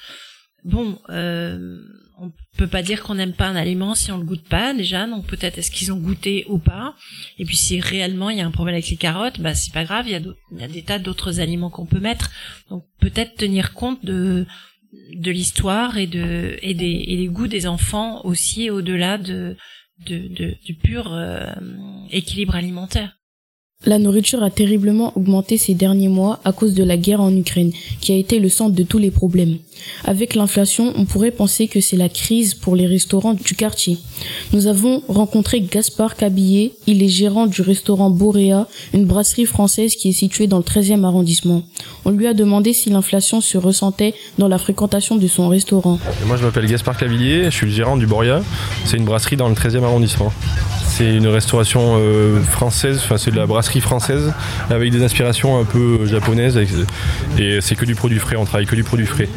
Bon, euh, on peut pas dire qu'on n'aime pas un aliment si on le goûte pas déjà, donc peut-être est-ce qu'ils ont goûté ou pas. Et puis si réellement il y a un problème avec les carottes, bah c'est pas grave, il y a des tas d'autres aliments qu'on peut mettre. Donc peut-être tenir compte de de l'histoire et de et des des goûts des enfants aussi au-delà de, de, du pur euh, équilibre alimentaire. La nourriture a terriblement augmenté ces derniers mois à cause de la guerre en Ukraine, qui a été le centre de tous les problèmes. Avec l'inflation, on pourrait penser que c'est la crise pour les restaurants du quartier. Nous avons rencontré Gaspard Cabillet, il est gérant du restaurant Boréa, une brasserie française qui est située dans le 13e arrondissement. On lui a demandé si l'inflation se ressentait dans la fréquentation de son restaurant. moi je m'appelle Gaspard Cabillet, je suis le gérant du Boréa, c'est une brasserie dans le 13e arrondissement. C'est une restauration euh, française, enfin c'est de la brasserie française avec des inspirations un peu japonaises et c'est que du produit frais, on travaille que du produit frais.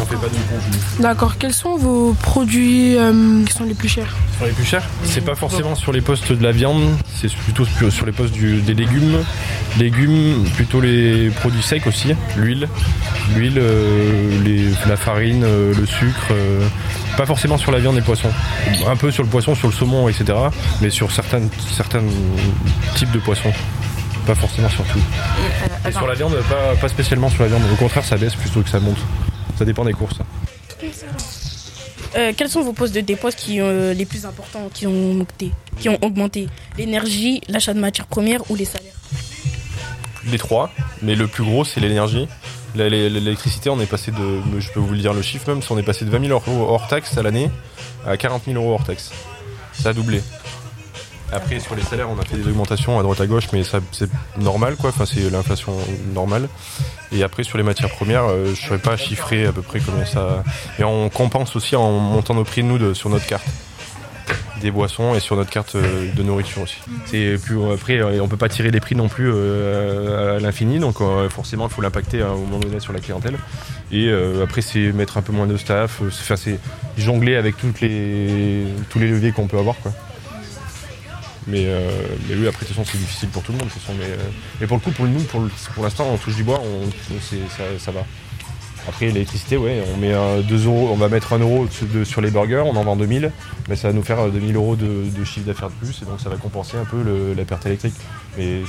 On fait pas du D'accord, quels sont vos produits euh, qui sont les plus chers? Sur les plus chers? C'est pas forcément sur les postes de la viande, c'est plutôt sur les postes des légumes. Légumes, plutôt les produits secs aussi, l'huile, l'huile, euh, la farine, le sucre. Pas forcément sur la viande et le poisson. Un peu sur le poisson, sur le saumon, etc. Mais sur certains, certains types de poissons. Pas forcément sur tout. Et, sur la viande, pas, spécialement sur la viande. Au contraire, ça baisse plutôt que ça monte. Ça dépend des courses. Euh, quels sont vos postes de dépôt qui euh, les plus importants qui ont augmenté, qui ont augmenté? L'énergie, l'achat de matières premières ou les salaires? Les trois, mais le plus gros c'est l'énergie. L'électricité, on est passé de, je peux vous le dire le chiffre même, on est passé de 20 000 euros hors taxe à l'année à 40 000 euros hors taxe. Ça a doublé. Après, sur les salaires, on a fait des augmentations à droite à gauche, mais c'est normal, quoi. Enfin, c'est l'inflation normale. Et après, sur les matières premières, euh, je ne saurais pas chiffrer à peu près combien ça. Et on compense aussi en montant nos prix, nous, sur notre carte des boissons et sur notre carte euh, de nourriture aussi. C'est plus après euh, on peut pas tirer les prix non plus euh, à l'infini donc forcément il faut l'impacter à un moment donné sur la clientèle et après c'est mettre un peu moins de staff, c'est jongler avec les tous les leviers qu'on peut avoir quoi. Mais, mais, oui, après, de toute façon, c'est difficile pour tout le monde. mais, pour le coup, pour nous, pour, l'instant, on touche du bois, ça, va. Après l'électricité, ouais, on met 2 euros, on va mettre 1 euro sur les burgers, on en vend 2000, mais ça va nous faire 2000 euros de, chiffre d'affaires de plus et donc ça va compenser un peu la perte électrique. Mais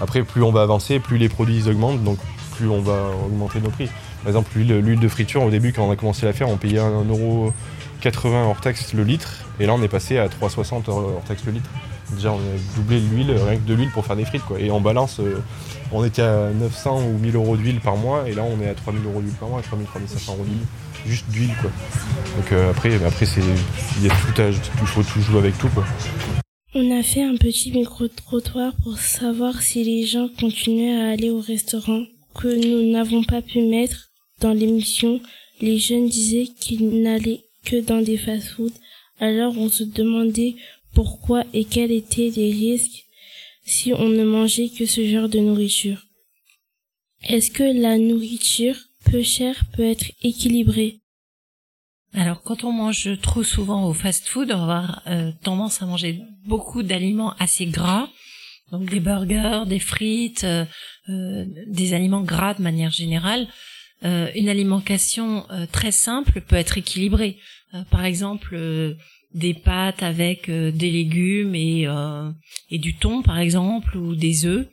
après, plus on va avancer, plus les produits augmentent, donc plus on va augmenter nos prix. Par exemple, l'huile de friture, au début, quand on a commencé à la faire, on payait 1,80€ hors taxe le litre, et là on est passé à 3,60€ hors taxe le litre. Déjà, on a doublé l'huile, rien que de l'huile pour faire des frites. Quoi. Et en balance, euh, on était à 900 ou 1000 euros d'huile par mois, et là, on est à 3000 euros d'huile par mois, 3000, 3500 euros d'huile. Juste d'huile, quoi. Donc euh, après, après c'est, il y a tout il faut tout jouer avec tout, quoi. On a fait un petit micro-trottoir pour savoir si les gens continuaient à aller au restaurant que nous n'avons pas pu mettre dans l'émission. Les jeunes disaient qu'ils n'allaient que dans des fast-foods. Alors on se demandait pourquoi et quels étaient les risques si on ne mangeait que ce genre de nourriture? Est-ce que la nourriture peu chère peut être équilibrée? Alors quand on mange trop souvent au fast-food, on va avoir euh, tendance à manger beaucoup d'aliments assez gras. donc des burgers, des frites, euh, euh, des aliments gras de manière générale. Une alimentation très simple peut être équilibrée. par exemple, des pâtes avec des légumes et, et du thon, par exemple, ou des œufs.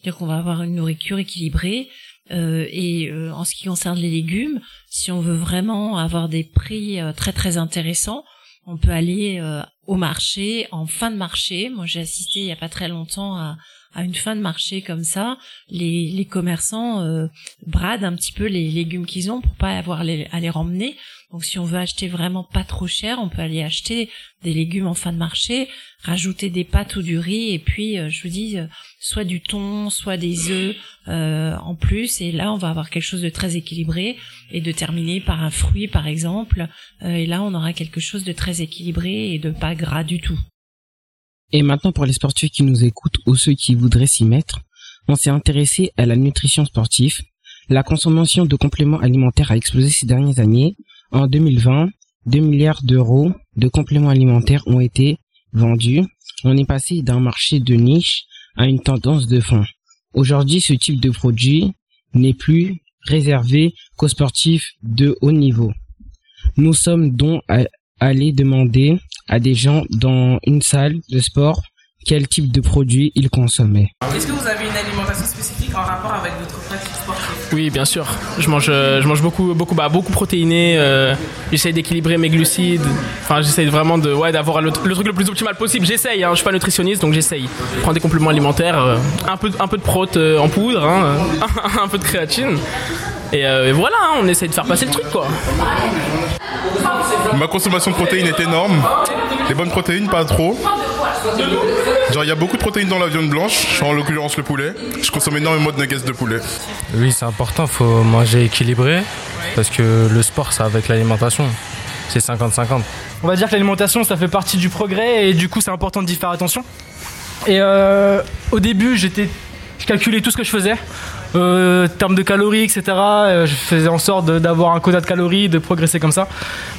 C'est-à-dire qu'on va avoir une nourriture équilibrée. et en ce qui concerne les légumes, si on veut vraiment avoir des prix très très intéressants, on peut aller euh, au marché en fin de marché. Moi, j'ai assisté il y a pas très longtemps à, à une fin de marché comme ça. Les, les commerçants euh, bradent un petit peu les légumes qu'ils ont pour pas avoir les, à les remmener. Donc, si on veut acheter vraiment pas trop cher, on peut aller acheter des légumes en fin de marché, rajouter des pâtes ou du riz, et puis, euh, je vous dis, soit du thon, soit des œufs en plus. Et là, on va avoir quelque chose de très équilibré et de terminer par un fruit, par exemple. et là, on aura quelque chose de très équilibré et de pas gras du tout. Et maintenant pour les sportifs qui nous écoutent ou ceux qui voudraient s'y mettre, on s'est intéressé à la nutrition sportive. La consommation de compléments alimentaires a explosé ces dernières années. En 2020, 2 milliards d'euros de compléments alimentaires ont été vendus. On est passé d'un marché de niche à une tendance de fond. Aujourd'hui, ce type de produit n'est plus réservé qu'aux sportifs de haut niveau. Nous sommes donc allés demander à des gens dans une salle de sport quel type de produits ils consommaient. Est-ce que vous avez une alimentation spécifique en rapport avec votre pratique sportive? Oui, bien sûr. Je mange, euh, je mange beaucoup, beaucoup, bah, beaucoup protéiné. Euh, j'essaie d'équilibrer mes glucides. Enfin, j'essaie vraiment de, ouais, d'avoir le, truc le plus optimal possible. J'essaye. Hein, je suis pas nutritionniste, donc j'essaye. Prendre des compléments alimentaires, euh, un peu, un peu de prot en poudre, hein, un peu de créatine. Et, voilà, hein, on essaie de faire passer le truc, quoi. Ma consommation de protéines est énorme. Les bonnes protéines, pas trop. Genre, il y a beaucoup de protéines dans la viande blanche, en l'occurrence le poulet. Je consomme énormément de nuggets de poulet. Oui, c'est important, faut manger équilibré. Parce que le sport, ça avec l'alimentation. C'est 50-50. On va dire que l'alimentation, ça fait partie du progrès et du coup, c'est important d'y faire attention. Et euh, au début, j'étais, je calculais tout ce que je faisais. Euh, termes de calories, etc. Euh, je faisais en sorte d'avoir un quota de calories, de progresser comme ça.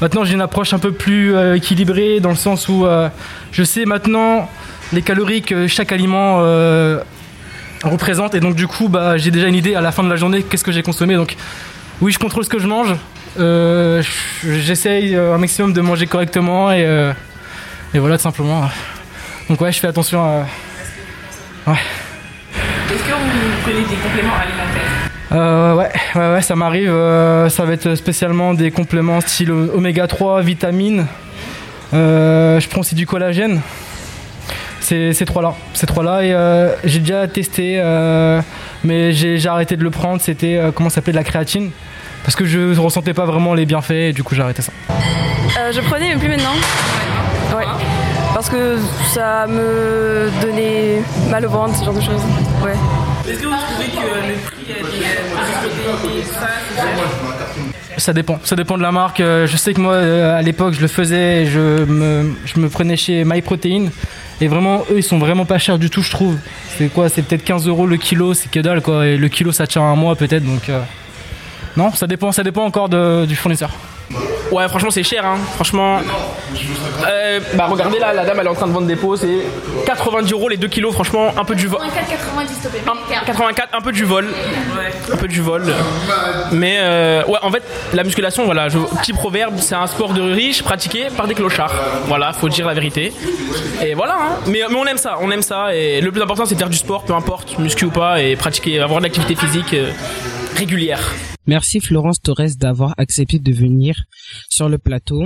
Maintenant, j'ai une approche un peu plus euh, équilibrée dans le sens où euh, je sais maintenant les calories que chaque aliment représente et donc du coup, bah, j'ai déjà une idée à la fin de la journée qu'est-ce que j'ai consommé. Donc, oui, je contrôle ce que je mange. J'essaye un maximum de manger correctement et, et voilà, tout simplement. Donc ouais, je fais attention à. Ouais. Est-ce que vous prenez des compléments alimentaires? Euh, ouais, ouais, ouais, ça m'arrive. Euh, ça va être spécialement des compléments style oméga 3, vitamines. Euh, je prends aussi du collagène. Ces, ces trois-là. Ces trois-là. Et euh, j'ai déjà testé, euh, mais j'ai arrêté de le prendre. C'était, euh, comment ça s'appelait, de la créatine. Parce que je ne ressentais pas vraiment les bienfaits et du coup j'ai arrêté ça. je prenais, mais plus maintenant. Ouais parce que ça me donnait mal au ventre, ce genre de choses. Ouais. Est-ce que vous trouvez que le prix est ça dépend, ça dépend de la marque. Euh, je sais que moi, euh, à l'époque, je le faisais, je me, je me prenais chez MyProtein. Et vraiment, eux, ils sont vraiment pas chers du tout, je trouve. C'est quoi C'est peut-être 15 euros le kilo, c'est que dalle, quoi. Et le kilo, ça tient un mois, peut-être. Donc, euh, non, ça dépend, ça dépend encore du fournisseur. Ouais, franchement, c'est cher, hein. Franchement. Euh, bah, regardez là, la dame, elle est en train de vendre des pots, c'est 90 euros les 2 kilos, franchement, un peu du vol. 84, un peu du vol. Un peu du vol. Mais, euh, ouais, en fait, la musculation, voilà, je, petit proverbe, c'est un sport de riche pratiqué par des clochards. Voilà, faut dire la vérité. Et voilà, hein. mais, mais on aime ça, on aime ça. Et le plus important, c'est de faire du sport, peu importe, muscu ou pas, et pratiquer, avoir de l'activité physique euh, Merci Florence Torres d'avoir accepté de venir sur le plateau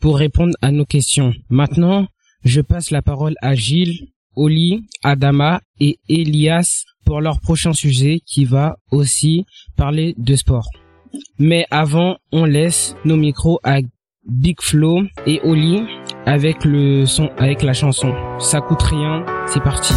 pour répondre à nos questions. Maintenant, je passe la parole à Gilles, Oli, Adama et Elias pour leur prochain sujet qui va aussi parler de sport. Mais avant, on laisse nos micros à Big Flo et Oli avec le son, avec la chanson. Ça coûte rien, c'est parti.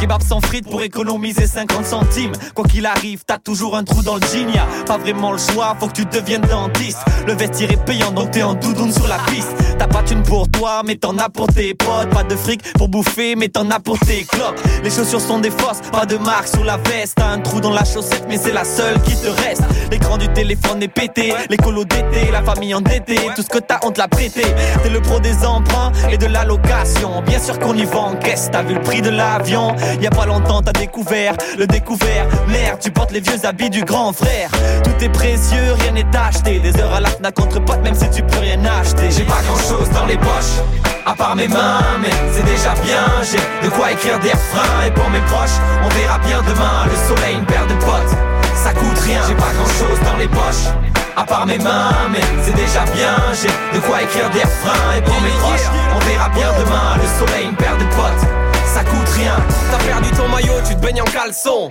Kebab sans frites pour économiser 50 centimes. Quoi qu'il arrive, t'as toujours un trou dans le jean. Pas vraiment le choix, faut que tu deviennes dentiste. Le vestiaire est payant, donc t'es en doudoune sur la piste. T'as pas thune pour toi, mais t'en as pour tes potes. Pas de fric pour bouffer, mais t'en as pour tes clopes. Les chaussures sont des fausses, pas de marque sur la veste. T'as un trou dans la chaussette, mais c'est la seule qui te reste. L'écran du téléphone est pété, les colos d'été, la famille endettée. Tout ce que t'as, on te l'a prêté. T'es le pro des emprunts et de la location. Bien sûr qu'on y va en caisse, t'as vu le prix de l'avion? Y a pas longtemps, t'as découvert le découvert. Merde, tu portes les vieux habits du grand frère. Tout est précieux, rien n'est acheté. Des heures à la FNAC contre potes, même si tu peux rien acheter. J'ai pas grand chose dans les poches, à part mes mains, mais c'est déjà bien. J'ai de quoi écrire des refrains. Et pour mes proches, on verra bien demain. Le soleil, une paire de potes, ça coûte rien. J'ai pas grand chose dans les poches. À part mes mains, mais c'est déjà bien. J'ai de quoi écrire des refrains. Et pour mes proches, on verra bien demain. Le soleil, une paire de potes, ça coûte rien. T'as perdu ton maillot, tu te baignes en caleçon.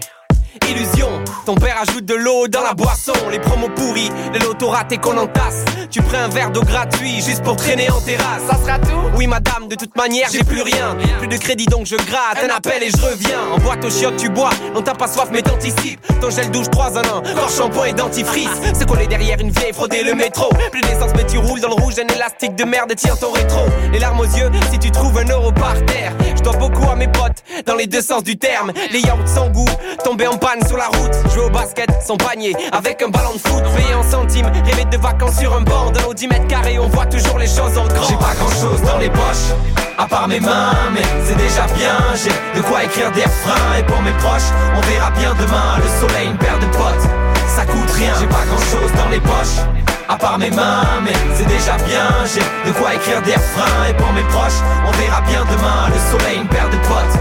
Illusion, ton père ajoute de l'eau dans la boisson, les promos pourris, les lotos ratés qu'on entasse. Tu prends un verre d'eau gratuit juste pour traîner en terrasse. Ça sera tout? Oui, madame, de toute manière, j'ai plus rien. Plus de crédit donc je gratte, un appel et je reviens. En boîte aux chiottes, tu bois, non t'as pas soif, mais t'anticipes. Ton gel douche 3 en 1, corps shampoing et dentifrice. C'est collé derrière une vieille, frauder le métro. Plus d'essence, mais tu roules dans le rouge, un élastique de merde, tiens ton rétro. Les larmes aux yeux, si tu trouves un euro par terre. Je dois beaucoup à mes potes, dans les deux sens du terme. Les yaourts sans goût, tomber en panne sur la route. Jouer au basket sans panier, avec un ballon de foot, payé en centimes. Rêver de vacances sur un banc, dans nos 10 mètres carrés, on voit toujours les choses en grand. J'ai pas grand chose dans les poches, à part mes mains, mais c'est déjà bien. J'ai de quoi écrire des refrains, et pour mes proches, on verra bien demain. Le soleil, une paire de potes, ça coûte rien. J'ai pas grand chose dans les poches. À part mes mains, mais c'est déjà bien. J'ai de quoi écrire des refrains. Et pour mes proches, on verra bien demain. Le soleil, une paire de potes,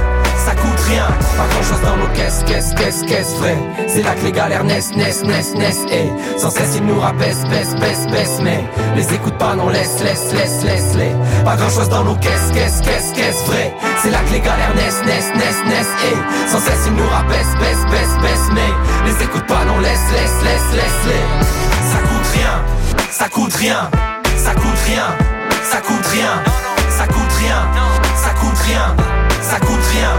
Pas grand chose dans nos caisses, caisses, caisses, caisses, vrai. C'est là que les galères naissent, naissent, naissent, naissent. Et sans cesse, ils nous rabaissent, baissent, baissent, baissent. Mais les écoute pas, non, laisse, laisse, laisse, laisse, les. Pas grand chose dans nos caisses, caisses, caisses, caisses, vrai. C'est là que les galères naissent, naissent, naissent, naissent. Et sans cesse, ils nous rabaissent, baissent, baissent, baissent. Mais les écoute pas, non, laisse, laisse, laisse, laisse, les. Ça coûte rien ça coûte rien, ça coûte rien, ça coûte rien, ça coûte rien, ça coûte rien, ça coûte rien, ça coûte rien.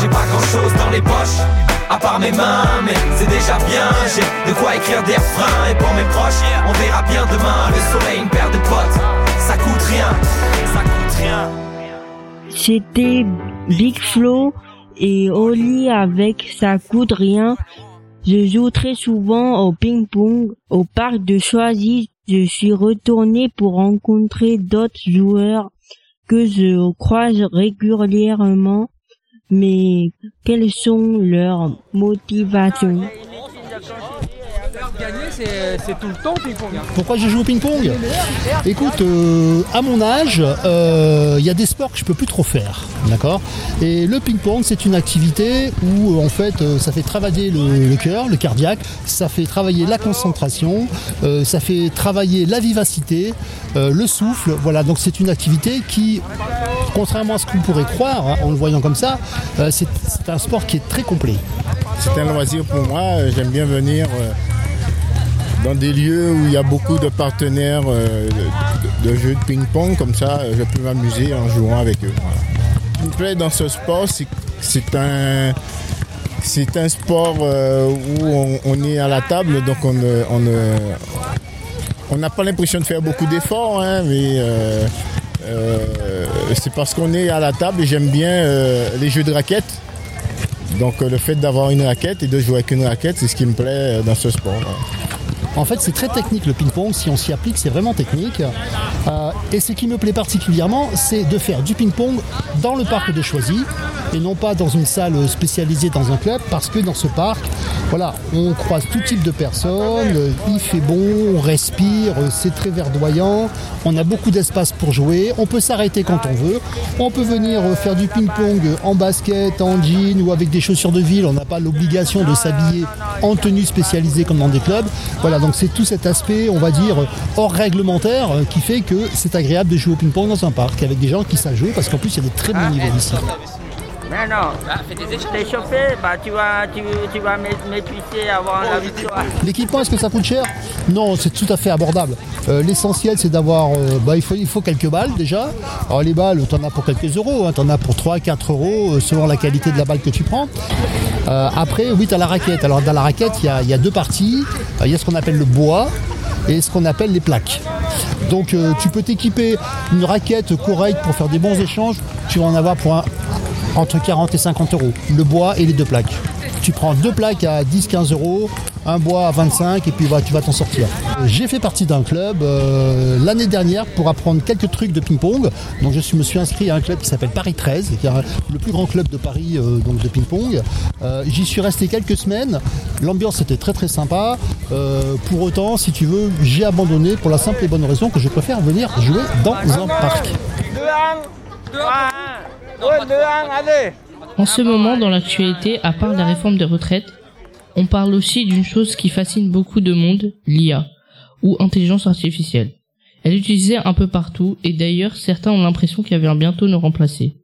J'ai pas grand chose dans les poches, à part mes mains, mais c'est déjà bien. J'ai de quoi écrire des refrains et pour mes proches, on verra bien demain. Le soleil, une paire de potes, ça coûte rien, ça coûte rien. C'était Big Flo et Oli avec Ça coûte rien. Je joue très souvent au ping-pong au parc de Choisy. Je suis retourné pour rencontrer d'autres joueurs que je croise régulièrement. Mais quelles sont leurs motivations? C'est tout le temps ping-pong. Pourquoi je joue au ping-pong? Écoute, euh, à mon âge, euh, il y a des sports que je peux plus trop faire, d'accord? Et le ping-pong, c'est une activité où en fait, euh, ça fait travailler le, cœur, le cardiaque, ça fait travailler la concentration, ça fait travailler la vivacité, le souffle. Voilà, donc c'est une activité qui, contrairement à ce qu'on pourrait croire hein, en le voyant comme ça, c'est un sport qui est très complet. C'est un loisir pour moi. J'aime bien venir dans des lieux où il y a beaucoup de partenaires euh, de, jeux de ping-pong, comme ça je peux m'amuser en jouant avec eux. Ce qui me plaît dans ce sport, c'est un, c'est un sport euh, où on, est à la table, donc on on n'a pas l'impression de faire beaucoup d'efforts, hein, mais euh, c'est parce qu'on est à la table et j'aime bien les jeux de raquettes. Donc le fait d'avoir une raquette et de jouer avec une raquette, c'est ce qui me plaît dans ce sport. En fait, c'est très technique le ping-pong. Si on s'y applique, c'est vraiment technique. Euh, et ce qui me plaît particulièrement, c'est de faire du ping-pong dans le parc de Choisy et non pas dans une salle spécialisée dans un club parce que dans ce parc, voilà, on croise tout type de personnes, il fait bon, on respire, c'est très verdoyant, on a beaucoup d'espace pour jouer, on peut s'arrêter quand on veut, on peut venir faire du ping-pong en basket, en jean ou avec des chaussures de ville, on n'a pas l'obligation de s'habiller en tenue spécialisée comme dans des clubs. Voilà, donc c'est tout cet aspect, on va dire, hors réglementaire qui fait que c'est agréable de jouer au ping-pong dans un parc avec des gens qui savent jouer parce qu'en plus il y a des très bons niveaux ici. Mais non. T'es chauffé, bah tu vas, tu, tu vas m'épuiser avant la victoire. L'équipement, est-ce que ça coûte cher? Non, c'est tout à fait abordable. Euh, L'essentiel, c'est d'avoir. euh, bah, il, faut, il faut quelques balles déjà. Alors, les balles, t'en as pour quelques euros. Hein, t'en as pour 3-4 euros euh, selon la qualité de la balle que tu prends. Euh, après, oui, t'as la raquette. Alors, dans la raquette, il y a, il y a deux parties. Euh, Il y a ce qu'on appelle le bois et ce qu'on appelle les plaques. Donc, euh, tu peux t'équiper une raquette correcte pour faire des bons échanges. Tu vas en avoir pour un- entre 40 et 50 euros. Le bois et les deux plaques. Tu prends deux plaques à 10-15 euros, un bois à 25 et puis voilà, tu vas t'en sortir. J'ai fait partie d'un club euh, l'année dernière pour apprendre quelques trucs de ping-pong. Donc je me suis inscrit à un club qui s'appelle Paris 13, qui est le plus grand club de Paris euh, donc de ping-pong. Euh, J'y suis resté quelques semaines. L'ambiance était très très sympa. Pour autant, si tu veux, j'ai abandonné pour la simple et bonne raison que je préfère venir jouer dans un parc. En ce moment, dans l'actualité, à part la réforme des retraites, on parle aussi d'une chose qui fascine beaucoup de monde, l'IA, ou intelligence artificielle. Elle est utilisée un peu partout, et d'ailleurs certains ont l'impression qu'elle vient bientôt nous remplacer.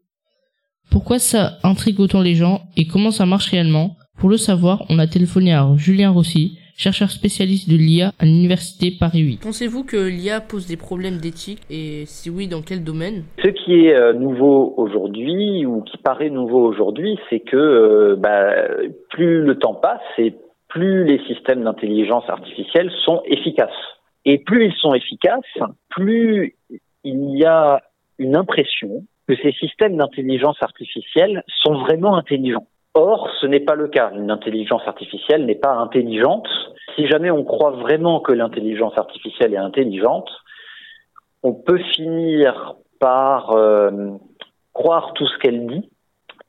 Pourquoi ça intrigue autant les gens, et comment ça marche réellement? Pour le savoir, on a téléphoné à Julien Rossi, chercheur spécialiste de l'IA à l'université Paris 8. Pensez-vous que l'IA pose des problèmes d'éthique, et si oui, dans quel domaine? Ce qui est euh, nouveau aujourd'hui ou qui paraît nouveau aujourd'hui, c'est que euh, bah, plus le temps passe et plus les systèmes d'intelligence artificielle sont efficaces. Et plus ils sont efficaces, plus il y a une impression que ces systèmes d'intelligence artificielle sont vraiment intelligents. Or, ce n'est pas le cas. Une intelligence artificielle n'est pas intelligente. Si jamais on croit vraiment que l'intelligence artificielle est intelligente, on peut finir par euh, croire tout ce qu'elle dit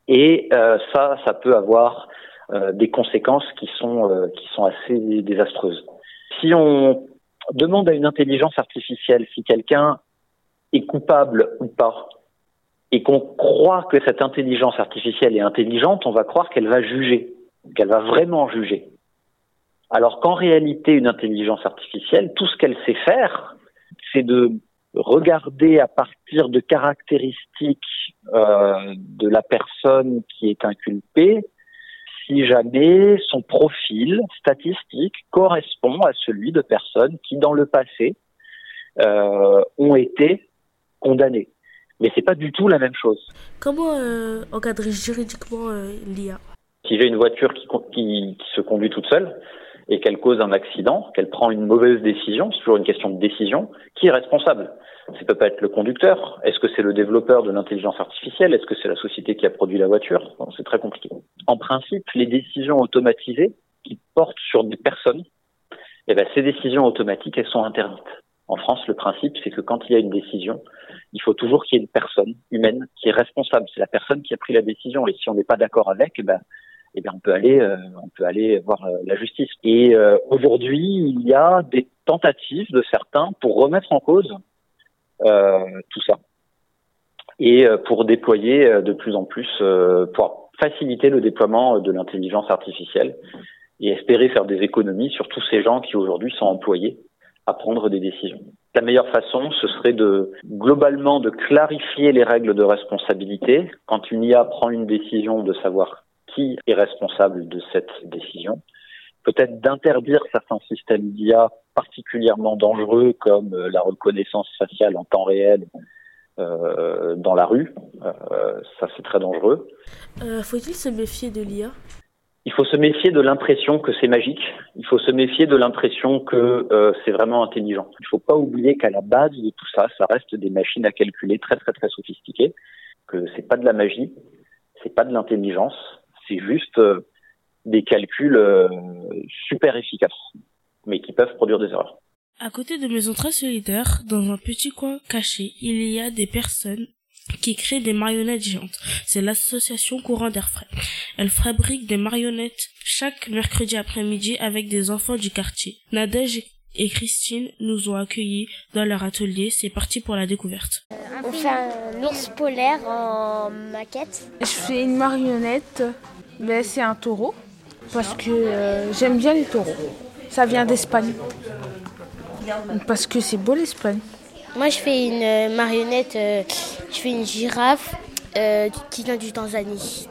et euh, ça, ça peut avoir euh, des conséquences qui sont euh, qui sont assez désastreuses. Si on demande à une intelligence artificielle si quelqu'un est coupable ou pas, et qu'on croit que cette intelligence artificielle est intelligente, on va croire qu'elle va juger, qu'elle va vraiment juger. Alors qu'en réalité, une intelligence artificielle, tout ce qu'elle sait faire, c'est de regarder à partir de caractéristiques euh, de la personne qui est inculpée si jamais son profil statistique correspond à celui de personnes qui, dans le passé, euh, ont été condamnées. Mais c'est pas du tout la même chose. Comment euh, encadrer juridiquement euh, l'IA Si j'ai une voiture qui, con- qui, qui se conduit toute seule et qu'elle cause un accident, qu'elle prend une mauvaise décision, c'est toujours une question de décision, qui est responsable? Ça peut pas être le conducteur. Est-ce que c'est le développeur de l'intelligence artificielle? Est-ce que c'est la société qui a produit la voiture? C'est très compliqué. En principe, les décisions automatisées qui portent sur des personnes, eh ben, ces décisions automatiques, elles sont interdites. En France, le principe, c'est que quand il y a une décision, il faut toujours qu'il y ait une personne humaine qui est responsable. C'est la personne qui a pris la décision. Et si on n'est pas d'accord avec, eh ben, eh bien, on peut aller, euh, on peut aller voir euh, la justice. Et euh, aujourd'hui, il y a des tentatives de certains pour remettre en cause tout ça et pour déployer de plus en plus, pour faciliter le déploiement de l'intelligence artificielle et espérer faire des économies sur tous ces gens qui aujourd'hui sont employés à prendre des décisions. La meilleure façon, ce serait de globalement de clarifier les règles de responsabilité. Quand une IA prend une décision, de savoir qui est responsable de cette décision. Peut-être d'interdire certains systèmes d'IA particulièrement dangereux comme euh, la reconnaissance faciale en temps réel euh, dans la rue. Euh, ça, c'est très dangereux. Euh, Faut-il se méfier de l'IA Il faut se méfier de l'impression que c'est magique. Il faut se méfier de l'impression que euh, c'est vraiment intelligent. Il ne faut pas oublier qu'à la base de tout ça, ça reste des machines à calculer très très très sophistiquées. Que c'est pas de la magie, c'est pas de l'intelligence, c'est juste euh, des calculs euh, super efficaces, mais qui peuvent produire des erreurs. À côté de Maison très dans un petit coin caché, il y a des personnes qui créent des marionnettes géantes. C'est l'association Courant d'Air Frais. Elle fabrique des marionnettes chaque mercredi après-midi avec des enfants du quartier. Nadège et Christine nous ont accueillis dans leur atelier. C'est parti pour la découverte. On fait un ours polaire en maquette. Je fais une marionnette, mais c'est un taureau, parce que euh, j'aime bien les taureaux. Ça vient d'Espagne. Parce que c'est beau l'Espagne. Moi, je fais une euh, marionnette, euh, je fais une girafe euh, qui vient du Tanzanie.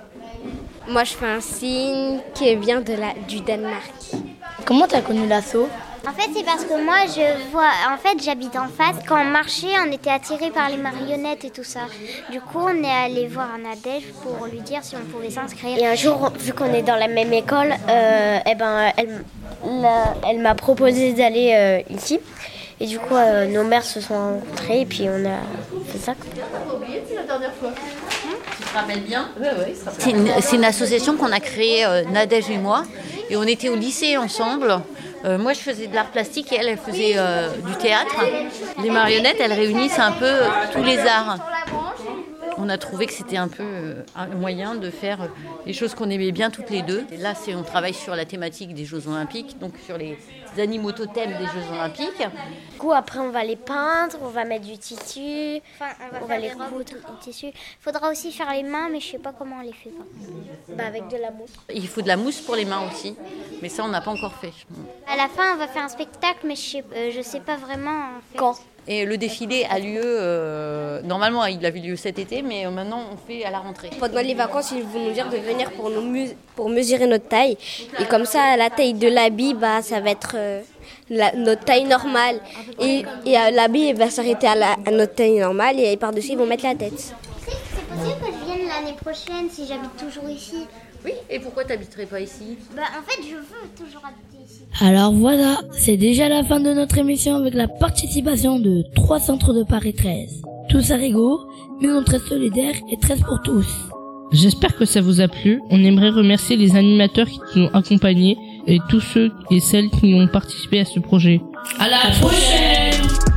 Moi, je fais un signe qui vient de la, du Danemark. Comment tu as connu l'assaut? En fait, c'est parce que moi, je vois. En fait, j'habite en face. Quand on marchait, on était attirés par les marionnettes et tout ça. Du coup, on est allé voir Nadège pour lui dire si on pouvait s'inscrire. Et un jour, vu qu'on est dans la même école, euh, eh ben, elle, la- elle m'a proposé d'aller euh, ici. Et du coup, euh, nos mères se sont rencontrées et puis on a fait ça. Tu te rappelles bien C'est une, c'est une association qu'on a créée, euh, Nadège et moi, et on était au lycée ensemble. Euh, moi, je faisais de l'art plastique et elle, elle faisait euh, du théâtre. Les marionnettes, elles réunissent un peu tous les arts. On a trouvé que c'était un peu euh, un moyen de faire euh, les choses qu'on aimait bien toutes les deux. Et là, c'est on travaille sur la thématique des Jeux Olympiques, donc sur les animaux totems des Jeux Olympiques. Du coup, après, on va les peindre, on va mettre du tissu, on va, on va faire les coudre. ou tissu. Faudra aussi faire les mains, mais je sais pas comment on les fait. Pas. Bah, avec de la mousse. Il faut de la mousse pour les mains aussi, mais ça, on n'a pas encore fait. À la fin, on va faire un spectacle, mais je sais, euh, je sais pas vraiment en fait. Quand? Et le défilé a lieu, euh, normalement il avait lieu cet été, mais maintenant on fait à la rentrée. Pendant les vacances, ils vont nous dire de venir pour, nous pour mesurer notre taille. Et comme ça, la taille de l'habit, bah, ça va être euh, la- notre taille normale. Et, et euh, l'habit va s'arrêter à, la- à notre taille normale et par-dessus, ils vont mettre la tête. C'est possible que je vienne l'année prochaine si j'habite toujours ici? Oui, et pourquoi t'habiterais pas ici? Bah en fait, je veux toujours habiter ici. Alors voilà, c'est déjà la fin de notre émission avec la participation de trois centres de Paris 13. Tous à Rigaud, une très solidaire et 13 pour tous. J'espère que ça vous a plu. On aimerait remercier les animateurs qui nous ont accompagnés et tous ceux et celles qui ont participé à ce projet. À la prochaine